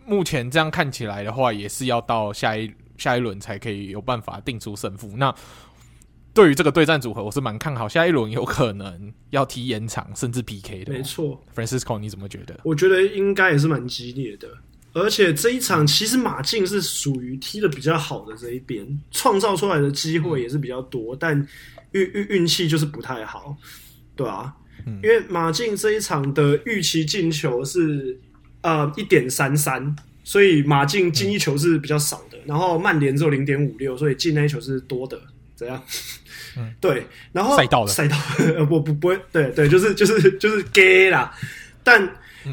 目前这样看起来的话，也是要到下一下一轮才可以有办法定出胜负。那对于这个对战组合，我是蛮看好，下一轮有可能要踢延长甚至 PK 的。没错，Francisco，你怎么觉得？我觉得应该也是蛮激烈的。而且这一场其实马竞是属于踢的比较好的这一边，创造出来的机会也是比较多，但运运运气就是不太好，对啊，嗯、因为马竞这一场的预期进球是呃一点三三，所以马竞进一球是比较少的，嗯、然后曼联只有零点五六，所以进那一球是多的，怎样？嗯，对，然后赛道的赛道，呃不不不会，对对，就是就是就是 gay 啦，但。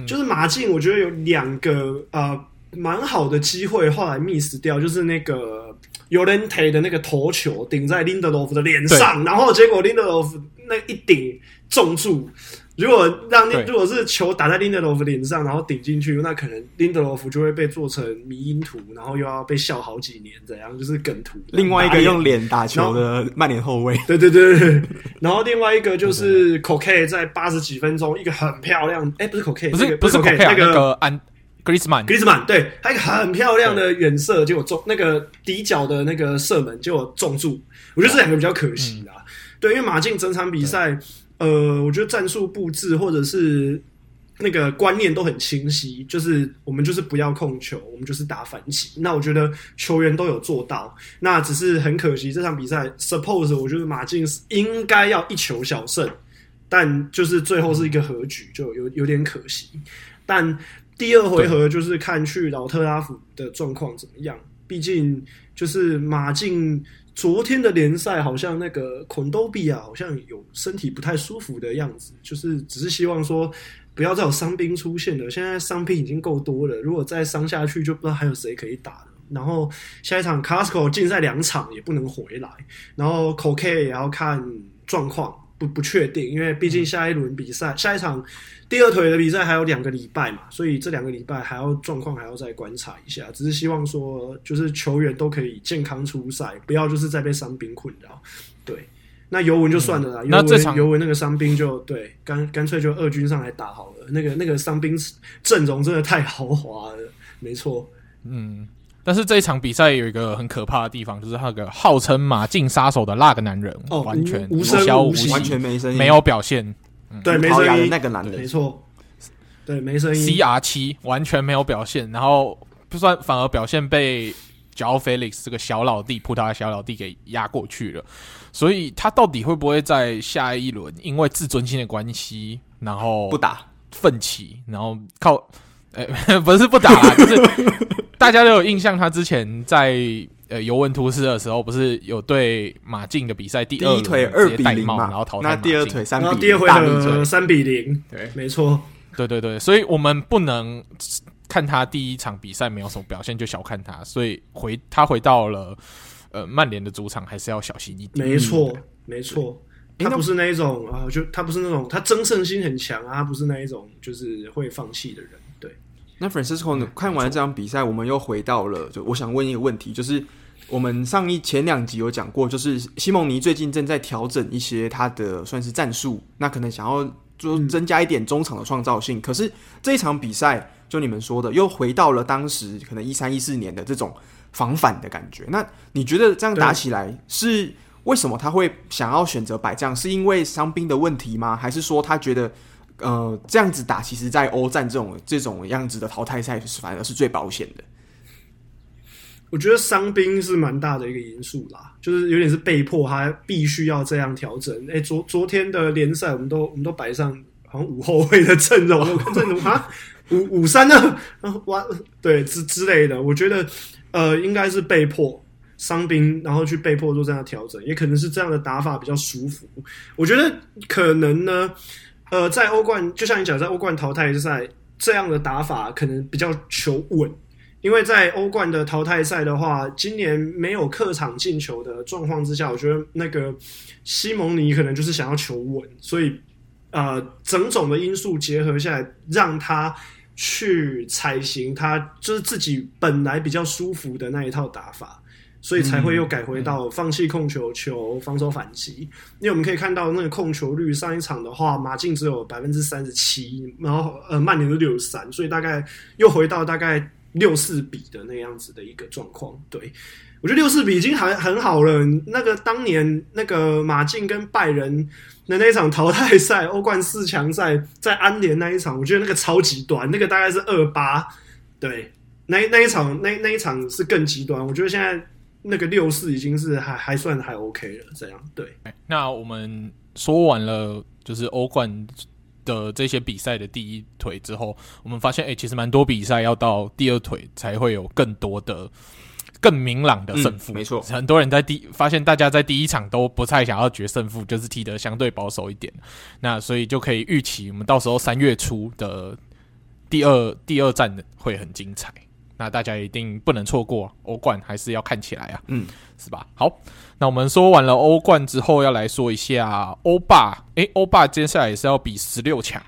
就是马竞，我觉得有两个呃蛮好的机会，后来 miss 掉，就是那个 Llorente 的那个头球顶在 Lindelof 的脸上，然后结果 Lindelof 那一顶中柱。如果让如果是球打在林德洛夫脸上，然后顶进去，那可能林德洛夫就会被做成迷因图，然后又要被笑好几年，怎样就是梗图。另外一个用脸打球的曼联后卫，对对对对。然后另外一个就是 c o k e 在八十几分钟一个很漂亮，哎、欸，不是 c o k e 不是不是 Koke，那个安格里斯曼，格里斯曼，对，他一个很漂亮的远射，结果中那个底角的那个射门，结果中柱。我觉得这两个比较可惜啦。嗯、对，因为马竞整场比赛。呃，我觉得战术布置或者是那个观念都很清晰，就是我们就是不要控球，我们就是打反击。那我觉得球员都有做到，那只是很可惜这场比赛，suppose 我觉得马竞是应该要一球小胜，但就是最后是一个和局，就有有点可惜。但第二回合就是看去老特拉福的状况怎么样，毕竟就是马竞。昨天的联赛好像那个孔多比亚好像有身体不太舒服的样子，就是只是希望说不要再有伤兵出现了。现在伤兵已经够多了，如果再伤下去，就不知道还有谁可以打了。然后下一场 Casco 禁赛两场也不能回来，然后 Coke 也要看状况，不不确定，因为毕竟下一轮比赛，下一场第二腿的比赛还有两个礼拜嘛，所以这两个礼拜还要状况还要再观察一下。只是希望说，就是球员都可以健康出赛，不要就是再被伤兵困扰。对，那尤文就算了啦，嗯、尤这场尤文那个伤兵就对，干干脆就二军上来打好了。那个那个伤兵阵容真的太豪华了，没错，嗯。但是这一场比赛有一个很可怕的地方，就是那个号称马竞杀手的那个男人，哦、完全无声无息，完全没声音，没有表现。嗯、对，没声音。那个男的，没错。对，没声音。CR 七完全没有表现，然后不算，反而表现被 Joao Felix 这个小老弟，葡萄牙小老弟给压过去了。所以他到底会不会在下一轮因为自尊心的关系，然后不打奋起，然后靠？哎、欸，不是不打，就是。大家都有印象，他之前在呃尤文图斯的时候，不是有对马竞的比赛第一腿二比零嘛，然后淘汰那第二腿三比零，第二回合三比零，对，没错，对对对，所以我们不能看他第一场比赛没有什么表现就小看他，所以回他回到了呃曼联的主场还是要小心一点，没错没错，他不是那一种啊，就他不是那种他争胜心很强啊，他不是那一种就是会放弃的人。那 Francisco 呢？看完这场比赛，我们又回到了。就我想问一个问题，就是我们上一前两集有讲过，就是西蒙尼最近正在调整一些他的算是战术，那可能想要就增加一点中场的创造性。可是这一场比赛，就你们说的，又回到了当时可能一三一四年的这种防反的感觉。那你觉得这样打起来是为什么他会想要选择摆这样？是因为伤兵的问题吗？还是说他觉得？呃，这样子打，其实，在欧战这种这种样子的淘汰赛，反而是最保险的。我觉得伤兵是蛮大的一个因素啦，就是有点是被迫，他必须要这样调整。哎、欸，昨昨天的联赛，我们都我们都摆上好像五后卫的阵容，阵容啊，五五三的，哇，对之之类的。我觉得呃，应该是被迫伤兵，然后去被迫做这样的调整，也可能是这样的打法比较舒服。我觉得可能呢。呃，在欧冠，就像你讲，在欧冠淘汰赛这样的打法可能比较求稳，因为在欧冠的淘汰赛的话，今年没有客场进球的状况之下，我觉得那个西蒙尼可能就是想要求稳，所以呃，种种的因素结合下来，让他去采行他就是自己本来比较舒服的那一套打法。所以才会又改回到放弃控球球，防守反击。因为我们可以看到那个控球率，上一场的话，马竞只有百分之三十七，然后呃曼联是六十三，所以大概又回到大概六四比的那样子的一个状况。对，我觉得六四比已经很很好了。那个当年那个马竞跟拜仁的那一场淘汰赛，欧冠四强赛，在安联那一场，我觉得那个超极端，那个大概是二八。对，那那一场那那一场是更极端。我觉得现在。那个六四已经是还还算还 OK 了，这样对。那我们说完了就是欧冠的这些比赛的第一腿之后，我们发现，哎、欸，其实蛮多比赛要到第二腿才会有更多的、更明朗的胜负。嗯、没错，很多人在第发现大家在第一场都不太想要决胜负，就是踢得相对保守一点。那所以就可以预期，我们到时候三月初的第二第二战会很精彩。那大家一定不能错过欧冠，还是要看起来啊，嗯，是吧？好，那我们说完了欧冠之后，要来说一下欧霸。诶，欧霸接下来也是要比十六强，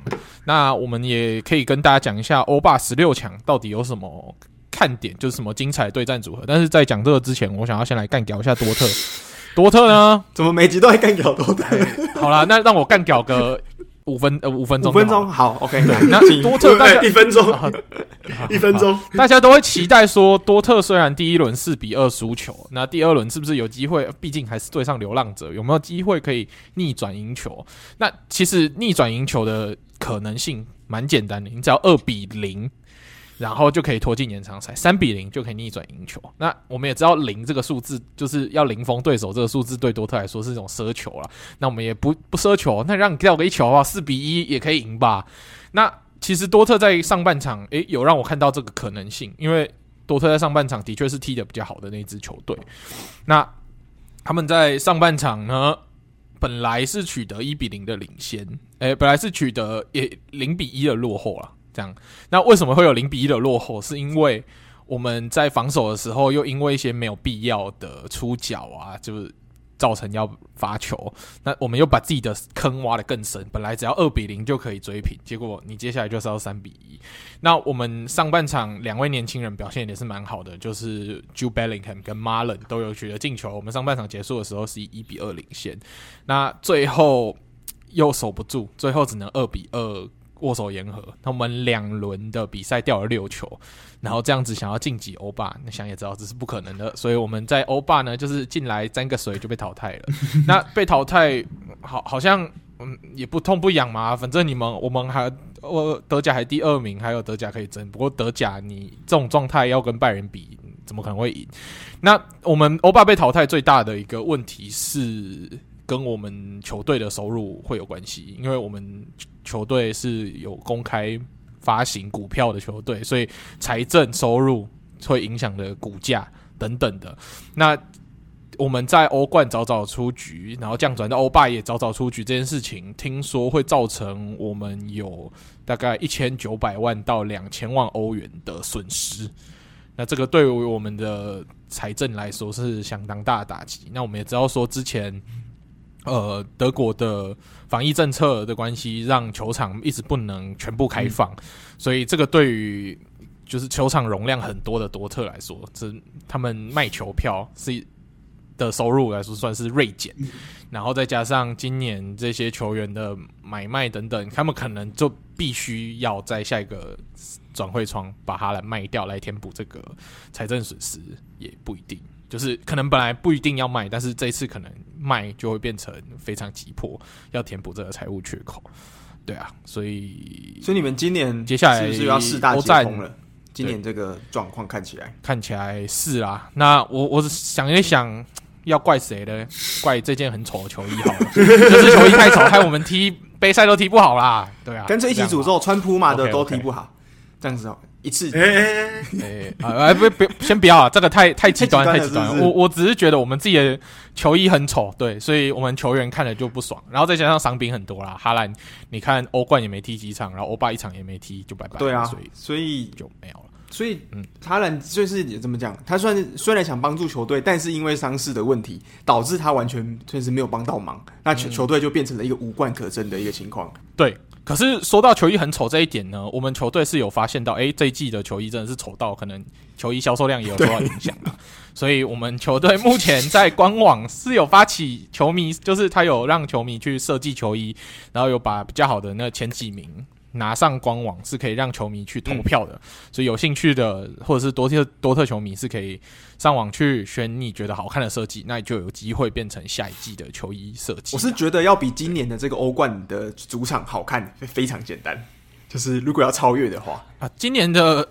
那我们也可以跟大家讲一下欧霸十六强到底有什么看点，就是什么精彩对战组合。但是在讲这个之前，我想要先来干掉一下多特。多特呢？怎么每集都在干掉多特？好啦，那让我干掉个。五分呃五分钟，五分钟好，OK。那多特 大家一分钟，一分钟，大家都会期待说，多特虽然第一轮四比二输球，那第二轮是不是有机会？毕竟还是对上流浪者，有没有机会可以逆转赢球？那其实逆转赢球的可能性蛮简单的，你只要二比零。然后就可以拖进延长赛，三比零就可以逆转赢球。那我们也知道零这个数字就是要零封对手，这个数字对多特来说是一种奢求了。那我们也不不奢求，那让你掉个一球的话，四比一也可以赢吧？那其实多特在上半场，诶，有让我看到这个可能性，因为多特在上半场的确是踢的比较好的那支球队。那他们在上半场呢，本来是取得一比零的领先，诶，本来是取得也零比一的落后了。这样，那为什么会有零比一的落后？是因为我们在防守的时候，又因为一些没有必要的出脚啊，就是造成要罚球。那我们又把自己的坑挖得更深。本来只要二比零就可以追平，结果你接下来就是要三比一。那我们上半场两位年轻人表现也是蛮好的，就是 Jude Bellingham 跟 Marlon 都有取得进球。我们上半场结束的时候是以一比二领先，那最后又守不住，最后只能二比二。握手言和，那我们两轮的比赛掉了六球，然后这样子想要晋级欧霸，那想也知道这是不可能的，所以我们在欧霸呢，就是进来沾个水就被淘汰了。那被淘汰，好，好像嗯也不痛不痒嘛，反正你们我们还我德甲还第二名，还有德甲可以争。不过德甲你这种状态要跟拜仁比，怎么可能会赢？那我们欧霸被淘汰最大的一个问题是跟我们球队的收入会有关系，因为我们。球队是有公开发行股票的球队，所以财政收入会影响的股价等等的。那我们在欧冠早早出局，然后降转到欧霸也早早出局这件事情，听说会造成我们有大概一千九百万到两千万欧元的损失。那这个对于我们的财政来说是相当大的打击。那我们也知道说之前。呃，德国的防疫政策的关系，让球场一直不能全部开放，嗯、所以这个对于就是球场容量很多的多特来说，这他们卖球票是的收入来说算是锐减，嗯、然后再加上今年这些球员的买卖等等，他们可能就必须要在下一个转会窗把它来卖掉，来填补这个财政损失，也不一定。就是可能本来不一定要卖，但是这一次可能卖就会变成非常急迫，要填补这个财务缺口。对啊，所以所以你们今年接下来是不是要四大皆空了？今年这个状况看起来看起来是啊。那我我想一想，要怪谁呢？怪这件很丑的球衣好了，就是球衣太丑，害我们踢杯赛都踢不好啦。对啊，跟着一起诅咒穿普马的都踢不好，这样子哦。一次，哎哎哎，啊啊不不，先不要啊，这个太太极端，太极端。我我只是觉得我们自己的球衣很丑，对，所以我们球员看了就不爽。然后再加上伤兵很多啦，哈兰，你看欧冠也没踢几场，然后欧巴一场也没踢，就拜拜。对啊，所以所以就没有了。所以，嗯，哈兰就是怎么讲？他虽然虽然想帮助球队，但是因为伤势的问题，导致他完全确实没有帮到忙。那球球队就变成了一个无冠可争的一个情况。对。可是说到球衣很丑这一点呢，我们球队是有发现到，诶，这一季的球衣真的是丑到可能球衣销售量也有受到影响了。所以我们球队目前在官网是有发起球迷，就是他有让球迷去设计球衣，然后有把比较好的那前几名。拿上官网是可以让球迷去投票的，嗯、所以有兴趣的或者是多特多特球迷是可以上网去选你觉得好看的设计，那你就有机会变成下一季的球衣设计。我是觉得要比今年的这个欧冠的主场好看，非常简单。就是如果要超越的话啊，今年的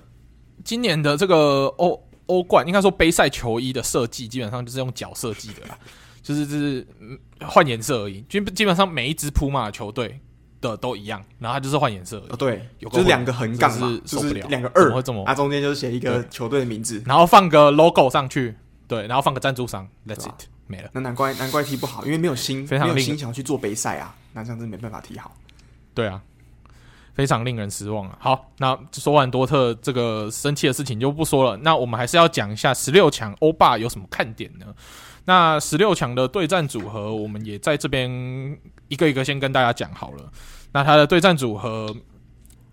今年的这个欧欧冠应该说杯赛球衣的设计基本上就是用脚设计的啦，就是就是换颜色而已，基基本上每一支铺马的球队。的都一样，然后它就是换颜色。哦，对，有就是两个横杠嘛，就是两个二，它中间就是写一个球队的名字，然后放个 logo 上去，对，然后放个赞助商，That's it，没了。那难怪难怪踢不好，因为没有心，非常没有心想要去做杯赛啊，那这样子没办法踢好。对啊，非常令人失望啊。好，那说完多特这个生气的事情就不说了，那我们还是要讲一下十六强欧霸有什么看点呢？那十六强的对战组合，我们也在这边一个一个先跟大家讲好了。那他的对战组合，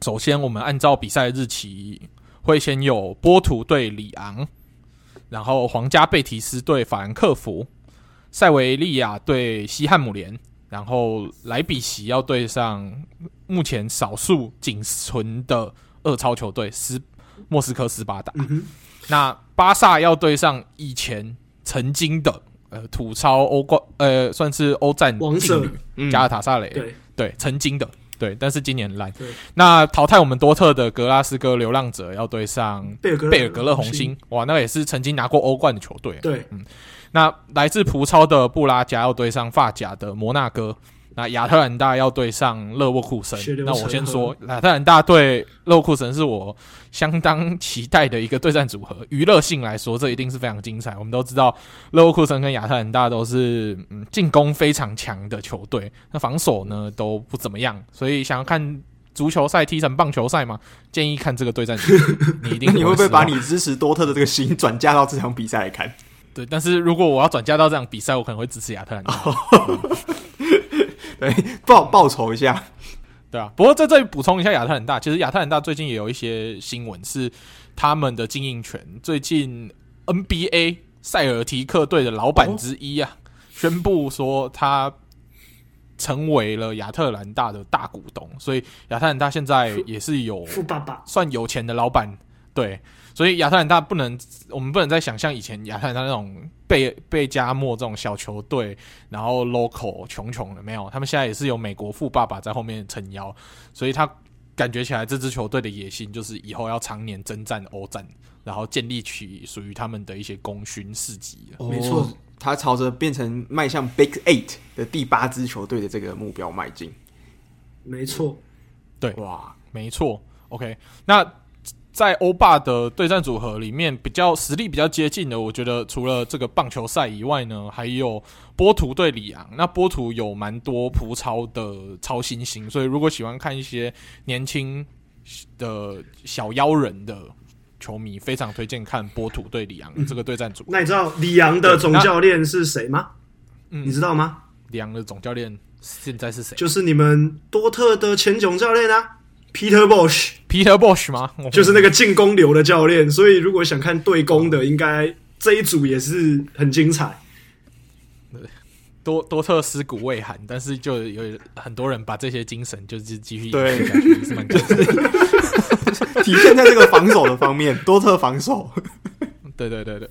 首先我们按照比赛日期，会先有波图对里昂，然后皇家贝提斯对法兰克福，塞维利亚对西汉姆联，然后莱比锡要对上目前少数仅存的二超球队斯莫斯科斯巴达。嗯、那巴萨要对上以前。曾经的呃土超欧冠呃算是欧战劲旅加尔塔萨雷，对。对，曾经的对，但是今年烂。对。那淘汰我们多特的格拉斯哥流浪者要对上贝尔格勒红星，哇，那也是曾经拿过欧冠的球队。对，嗯，那来自葡超的布拉加要对上发甲的摩纳哥，那亚特兰大要对上勒沃库森，那我先说，亚特兰大对勒沃库森是我相当期待的一个对战组合。娱乐性来说，这一定是非常精彩。我们都知道勒沃库森跟亚特兰大都是嗯进攻非常强的球队，那防守呢都不怎么样，所以想要看足球赛踢成棒球赛吗？建议看这个对战组合。你一定 你会不会把你支持多特的这个心 转嫁到这场比赛来看？对，但是如果我要转嫁到这场比赛，我可能会支持亚特兰大。对，报报仇一下，对啊。不过在这里补充一下，亚特兰大其实亚特兰大最近也有一些新闻，是他们的经营权。最近 NBA 塞尔提克队的老板之一啊，哦、宣布说他成为了亚特兰大的大股东，所以亚特兰大现在也是有富爸爸，算有钱的老板。对。所以亚特兰大不能，我们不能再想象以前亚特兰大那种被被加莫这种小球队，然后 local 穷穷的没有，他们现在也是有美国富爸爸在后面撑腰，所以他感觉起来这支球队的野心就是以后要常年征战欧战，然后建立起属于他们的一些功勋事迹。没错，他朝着变成迈向 Big Eight 的第八支球队的这个目标迈进。没错，对，哇，没错，OK，那。在欧霸的对战组合里面，比较实力比较接近的，我觉得除了这个棒球赛以外呢，还有波图对里昂。那波图有蛮多葡超的超新星，所以如果喜欢看一些年轻的小妖人的球迷，非常推荐看波图对里昂这个对战组合。那你知道里昂的总教练是谁吗？嗯，你知道吗？里昂的总教练现在是谁？就是你们多特的前总教练啊。Peter Bosch，Peter Bosch 吗？就是那个进攻流的教练。所以如果想看对攻的，应该这一组也是很精彩。多多特尸骨未寒，但是就有很多人把这些精神就是继续对下去，是蛮体现在这个防守的方面。多特防守，对对对对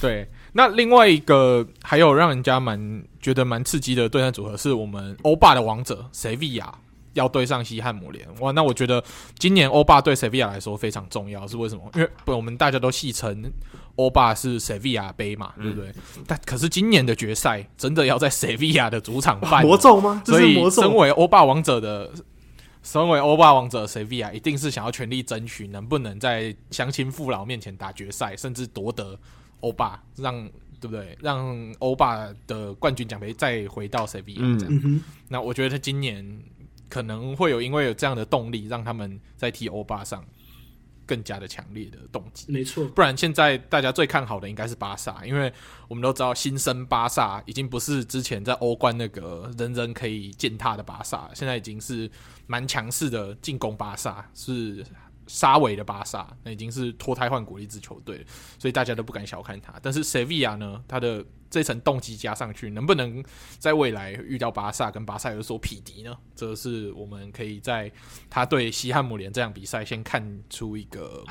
对。那另外一个还有让人家蛮觉得蛮刺激的对战组合，是我们欧霸的王者塞维亚。要对上西汉姆联哇，那我觉得今年欧霸对塞维亚来说非常重要，是为什么？因为我们大家都戏称欧霸是塞维亚杯嘛，对不对？嗯、但可是今年的决赛真的要在塞维亚的主场办魔咒吗？所以身为欧霸王者的，身为欧霸王者的塞维亚一定是想要全力争取，能不能在乡亲父老面前打决赛，甚至夺得欧霸，让对不对？让欧霸的冠军奖杯再回到塞维亚这样。嗯、那我觉得他今年。可能会有因为有这样的动力，让他们在踢欧巴上更加的强烈的动机。没错，不然现在大家最看好的应该是巴萨，因为我们都知道新生巴萨已经不是之前在欧冠那个人人可以践踏的巴萨，现在已经是蛮强势的进攻巴萨，是沙维的巴萨，那已经是脱胎换骨的一支球队，所以大家都不敢小看他。但是塞维亚呢，他的这层动机加上去，能不能在未来遇到巴萨，跟巴萨有所匹敌呢？这是我们可以在他对西汉姆联这场比赛先看出一个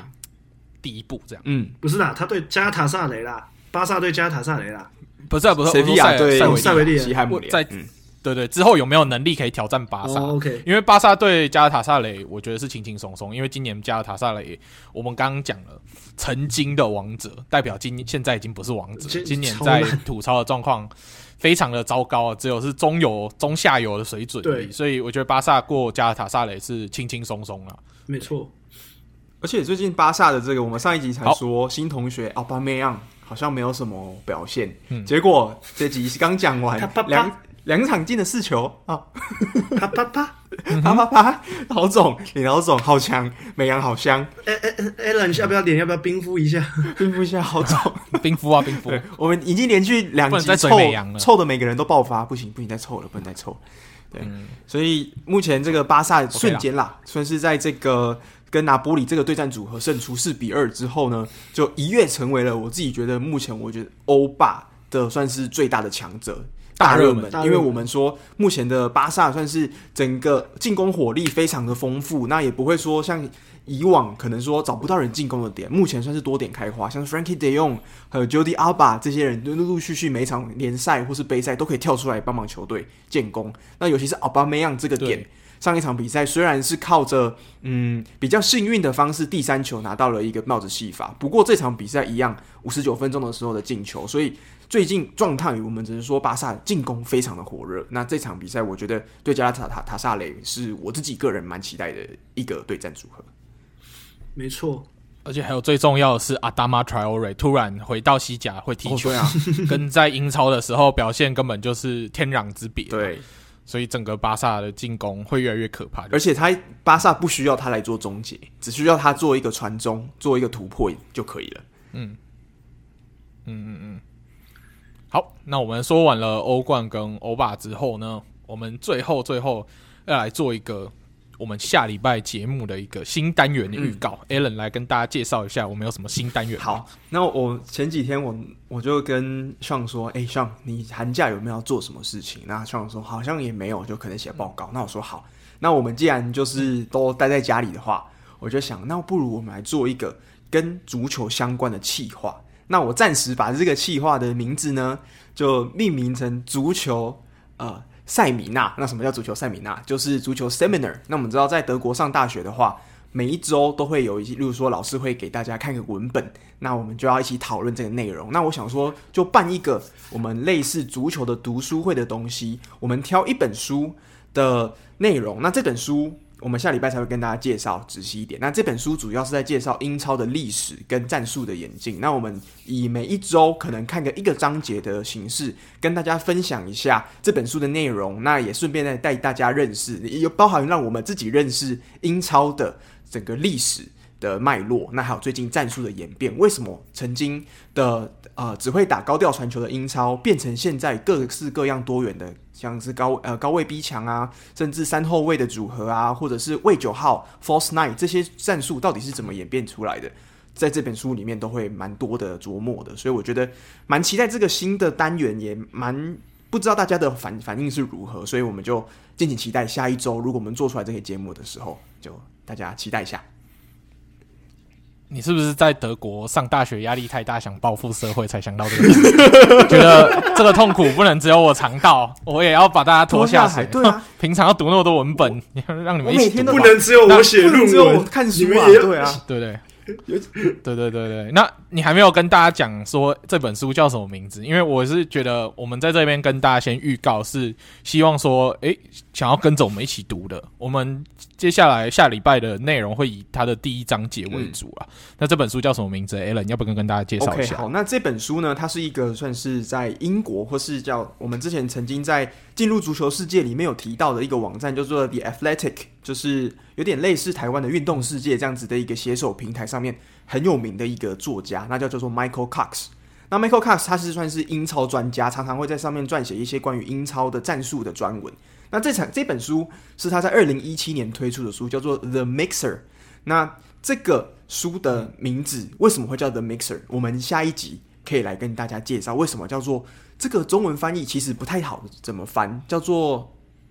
第一步，这样。嗯，不是啦，他对加塔萨雷啦，巴萨对加塔萨雷啦，不是，啊不是，塞维亚对塞维利西汉姆联，在。嗯对对，之后有没有能力可以挑战巴萨？OK，因为巴萨对加尔塔萨雷，我觉得是轻轻松松。因为今年加尔塔萨雷，我们刚刚讲了，曾经的王者，代表今现在已经不是王者。今年在吐槽的状况非常的糟糕，只有是中游、中下游的水准。对，所以我觉得巴萨过加尔塔萨雷是轻轻松松了。没错，而且最近巴萨的这个，我们上一集才说新同学奥巴梅扬好像没有什么表现，嗯、结果这集刚讲完两。两场进了四球啊！啪啪啪啪啪啪！老总，你老总好强，美羊好香。哎哎哎，Alan，要不要脸？要不要冰敷一下？冰敷一下，好总，冰敷啊，冰敷。我们已经连续两集臭臭的每个人都爆发，不行不行，再臭了，不能再臭。对，嗯、所以目前这个巴萨瞬间啦，算是在这个跟拿波里这个对战组合胜出四比二之后呢，就一跃成为了我自己觉得目前我觉得欧霸的算是最大的强者。大热门，因为我们说目前的巴萨算是整个进攻火力非常的丰富，那也不会说像以往可能说找不到人进攻的点，目前算是多点开花，像 Frankie De Jong 还有 Jordi Alba 这些人，都陆陆续续每场联赛或是杯赛都可以跳出来帮忙球队建功。那尤其是奥巴梅扬这个点，上一场比赛虽然是靠着嗯比较幸运的方式第三球拿到了一个帽子戏法，不过这场比赛一样五十九分钟的时候的进球，所以。最近状态，我们只是说巴萨进攻非常的火热。那这场比赛，我觉得对加拉塔塔塔萨雷是我自己个人蛮期待的一个对战组合。没错，而且还有最重要的是，阿达玛特奥瑞突然回到西甲会踢球，啊，跟在英超的时候表现根本就是天壤之别。对。所以整个巴萨的进攻会越来越可怕，而且他巴萨不需要他来做终结，只需要他做一个传中，做一个突破就可以了。嗯，嗯嗯嗯。好，那我们说完了欧冠跟欧霸之后呢，我们最后最后要来做一个。我们下礼拜节目的一个新单元的预告，嗯，Alan 来跟大家介绍一下，我们有什么新单元。好，那我前几天我我就跟 Sean 说，哎，Sean，你寒假有没有要做什么事情？那 Sean 说好像也没有，就可能写报告。嗯。那我说好，那我们既然就是都待在家里的话，我就想，那不如我们来做一个跟足球相关的企划。那我暂时把这个企划的名字呢，就命名成足球，呃。塞米纳，那什么叫足球塞米纳？就是足球 seminar。那我们知道，在德国上大学的话，每一周都会有一些，例如说老师会给大家看个文本，那我们就要一起讨论这个内容。那我想说，就办一个我们类似足球的读书会的东西，我们挑一本书的内容，那这本书。我们下礼拜才会跟大家介绍仔细一点。那这本书主要是在介绍英超的历史跟战术的演进。那我们以每一周可能看个一个章节的形式，跟大家分享一下这本书的内容。那也顺便带大家认识，也包含让我们自己认识英超的整个历史的脉络。那还有最近战术的演变，为什么曾经的呃只会打高调传球的英超，变成现在各式各样多元的？像是高呃高位逼抢啊，甚至三后卫的组合啊，或者是卫九号 false nine 这些战术到底是怎么演变出来的？在这本书里面都会蛮多的琢磨的，所以我觉得蛮期待这个新的单元，也蛮不知道大家的反反应是如何，所以我们就敬请期待下一周，如果我们做出来这些节目的时候，就大家期待一下。你是不是在德国上大学压力太大，想报复社会才想到这个？觉得这个痛苦不能只有我尝到，我也要把大家拖下水。对啊，平常要读那么多文本，让你们一起读，不能只有我写论文，看书啊，对啊，对不 对？对对对对，那你还没有跟大家讲说这本书叫什么名字？因为我是觉得我们在这边跟大家先预告，是希望说，诶，想要跟着我们一起读的。我们接下来下礼拜的内容会以它的第一章节为主啊。嗯、那这本书叫什么名字？Alan，要不要跟大家介绍一下？Okay, 好，那这本书呢，它是一个算是在英国或是叫我们之前曾经在进入足球世界里面有提到的一个网站，叫做 The Athletic，就是有点类似台湾的运动世界这样子的一个写手平台上面很有名的一个作家，那叫叫做 Michael Cox。那 Michael Cox 他是算是英超专家，常常会在上面撰写一些关于英超的战术的专文。那这场这本书是他在二零一七年推出的书，叫做 The Mixer。那这个书的名字为什么会叫 The Mixer？我们下一集可以来跟大家介绍为什么叫做。这个中文翻译其实不太好，怎么翻？叫做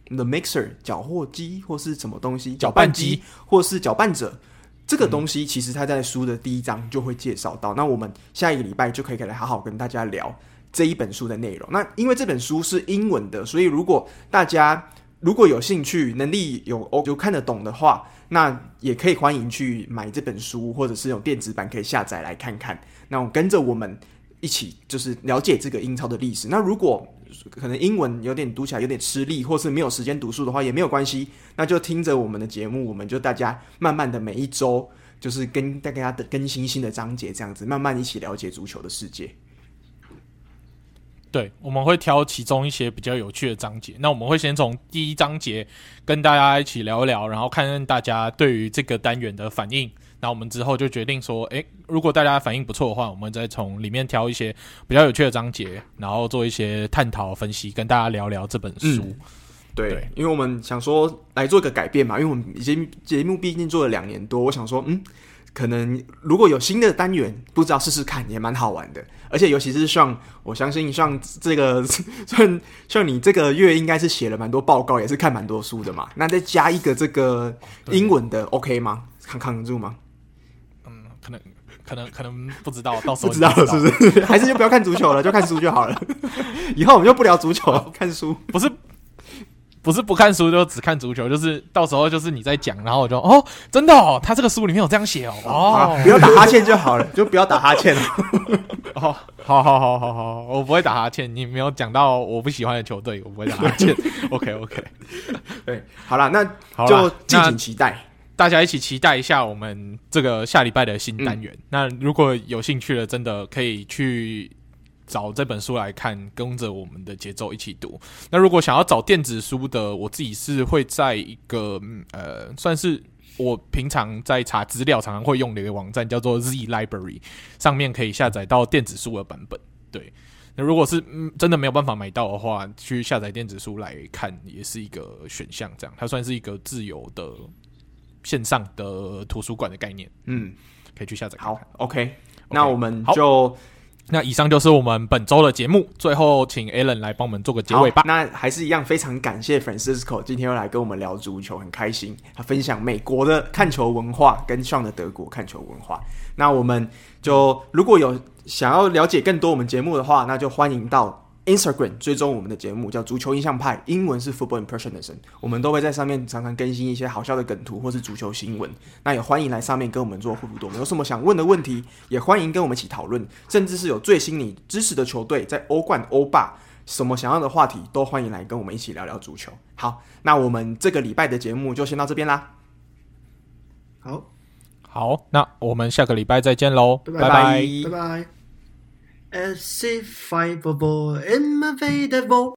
The Mixer，搅和机或是什么东西？搅拌机或是搅拌者？这个东西其实他在书的第一章就会介绍到。嗯。那我们下一个礼拜就可以来好好跟大家聊这一本书的内容。那因为这本书是英文的，所以如果大家如果有兴趣、能力有就看得懂的话，那也可以欢迎去买这本书，或者是用电子版可以下载来看看。那我跟着我们。一起就是了解这个英超的历史。那如果可能英文有点读起来有点吃力，或是没有时间读书的话，也没有关系。那就听着我们的节目，我们就大家慢慢的每一周就是跟大家的更新新的章节，这样子慢慢一起了解足球的世界。对，我们会挑其中一些比较有趣的章节。那我们会先从第一章节跟大家一起聊一聊，然后看看大家对于这个单元的反应。那我们之后就决定说，诶，如果大家反应不错的话，我们再从里面挑一些比较有趣的章节，然后做一些探讨分析，跟大家聊聊这本书。嗯、对，对，因为我们想说来做一个改变嘛，因为我们已经节目毕竟做了两年多，我想说，嗯，可能如果有新的单元，不知道试试看也蛮好玩的。而且尤其是像我相信像这个 像像你这个月应该是写了蛮多报告，也是看蛮多书的嘛。那再加一个这个英文的，OK 吗？扛扛得住吗？嗯可能可能可能不知道，到时候不知道了是不是？还是就不要看足球了，就看书就好了。以后我们就不聊足球，看书。不是不是不看书就只看足球，就是到时候就是你在讲，然后我就哦，真的哦，他这个书里面有这样写哦，哦，不要打哈欠就好了，就不要打哈欠了。哦，好好好好好，我不会打哈欠。你没有讲到我不喜欢的球队，我不会打哈欠。OK OK，对，好了，那就敬请期待，大家一起期待一下我们这个下礼拜的新单元。嗯、那如果有兴趣的，真的可以去。找这本书来看，跟着我们的节奏一起读。那如果想要找电子书的，我自己是会在一个呃，算是我平常在查资料常常会用的一个网站，叫做 Z Library，上面可以下载到电子书的版本。对，那如果是真的没有办法买到的话，去下载电子书来看也是一个选项。这样，它算是一个自由的线上的图书馆的概念。嗯，可以去下载。好，OK，, okay 那我们就。那以上就是我们本周的节目，最后请 Alan 来帮我们做个结尾吧。那还是一样，非常感谢 Francisco 今天又来跟我们聊足球，很开心。他分享美国的看球文化跟 Sean 的德国看球文化。那我们就如果有想要了解更多我们节目的话，那就欢迎到。Instagram 追踪我们的节目叫足球印象派，英文是 Football Impressionism，我们都会在上面常常更新一些好笑的梗图或是足球新闻。那也欢迎来上面跟我们做互动，有什么想问的问题，也欢迎跟我们一起讨论，甚至是有最新你支持的球队在欧冠、欧霸什么想要的话题，都欢迎来跟我们一起聊聊足球。好，那我们这个礼拜的节目就先到这边啦。好，好，那我们下个礼拜再见喽，拜拜，拜拜。Acid, fibrable, immovable.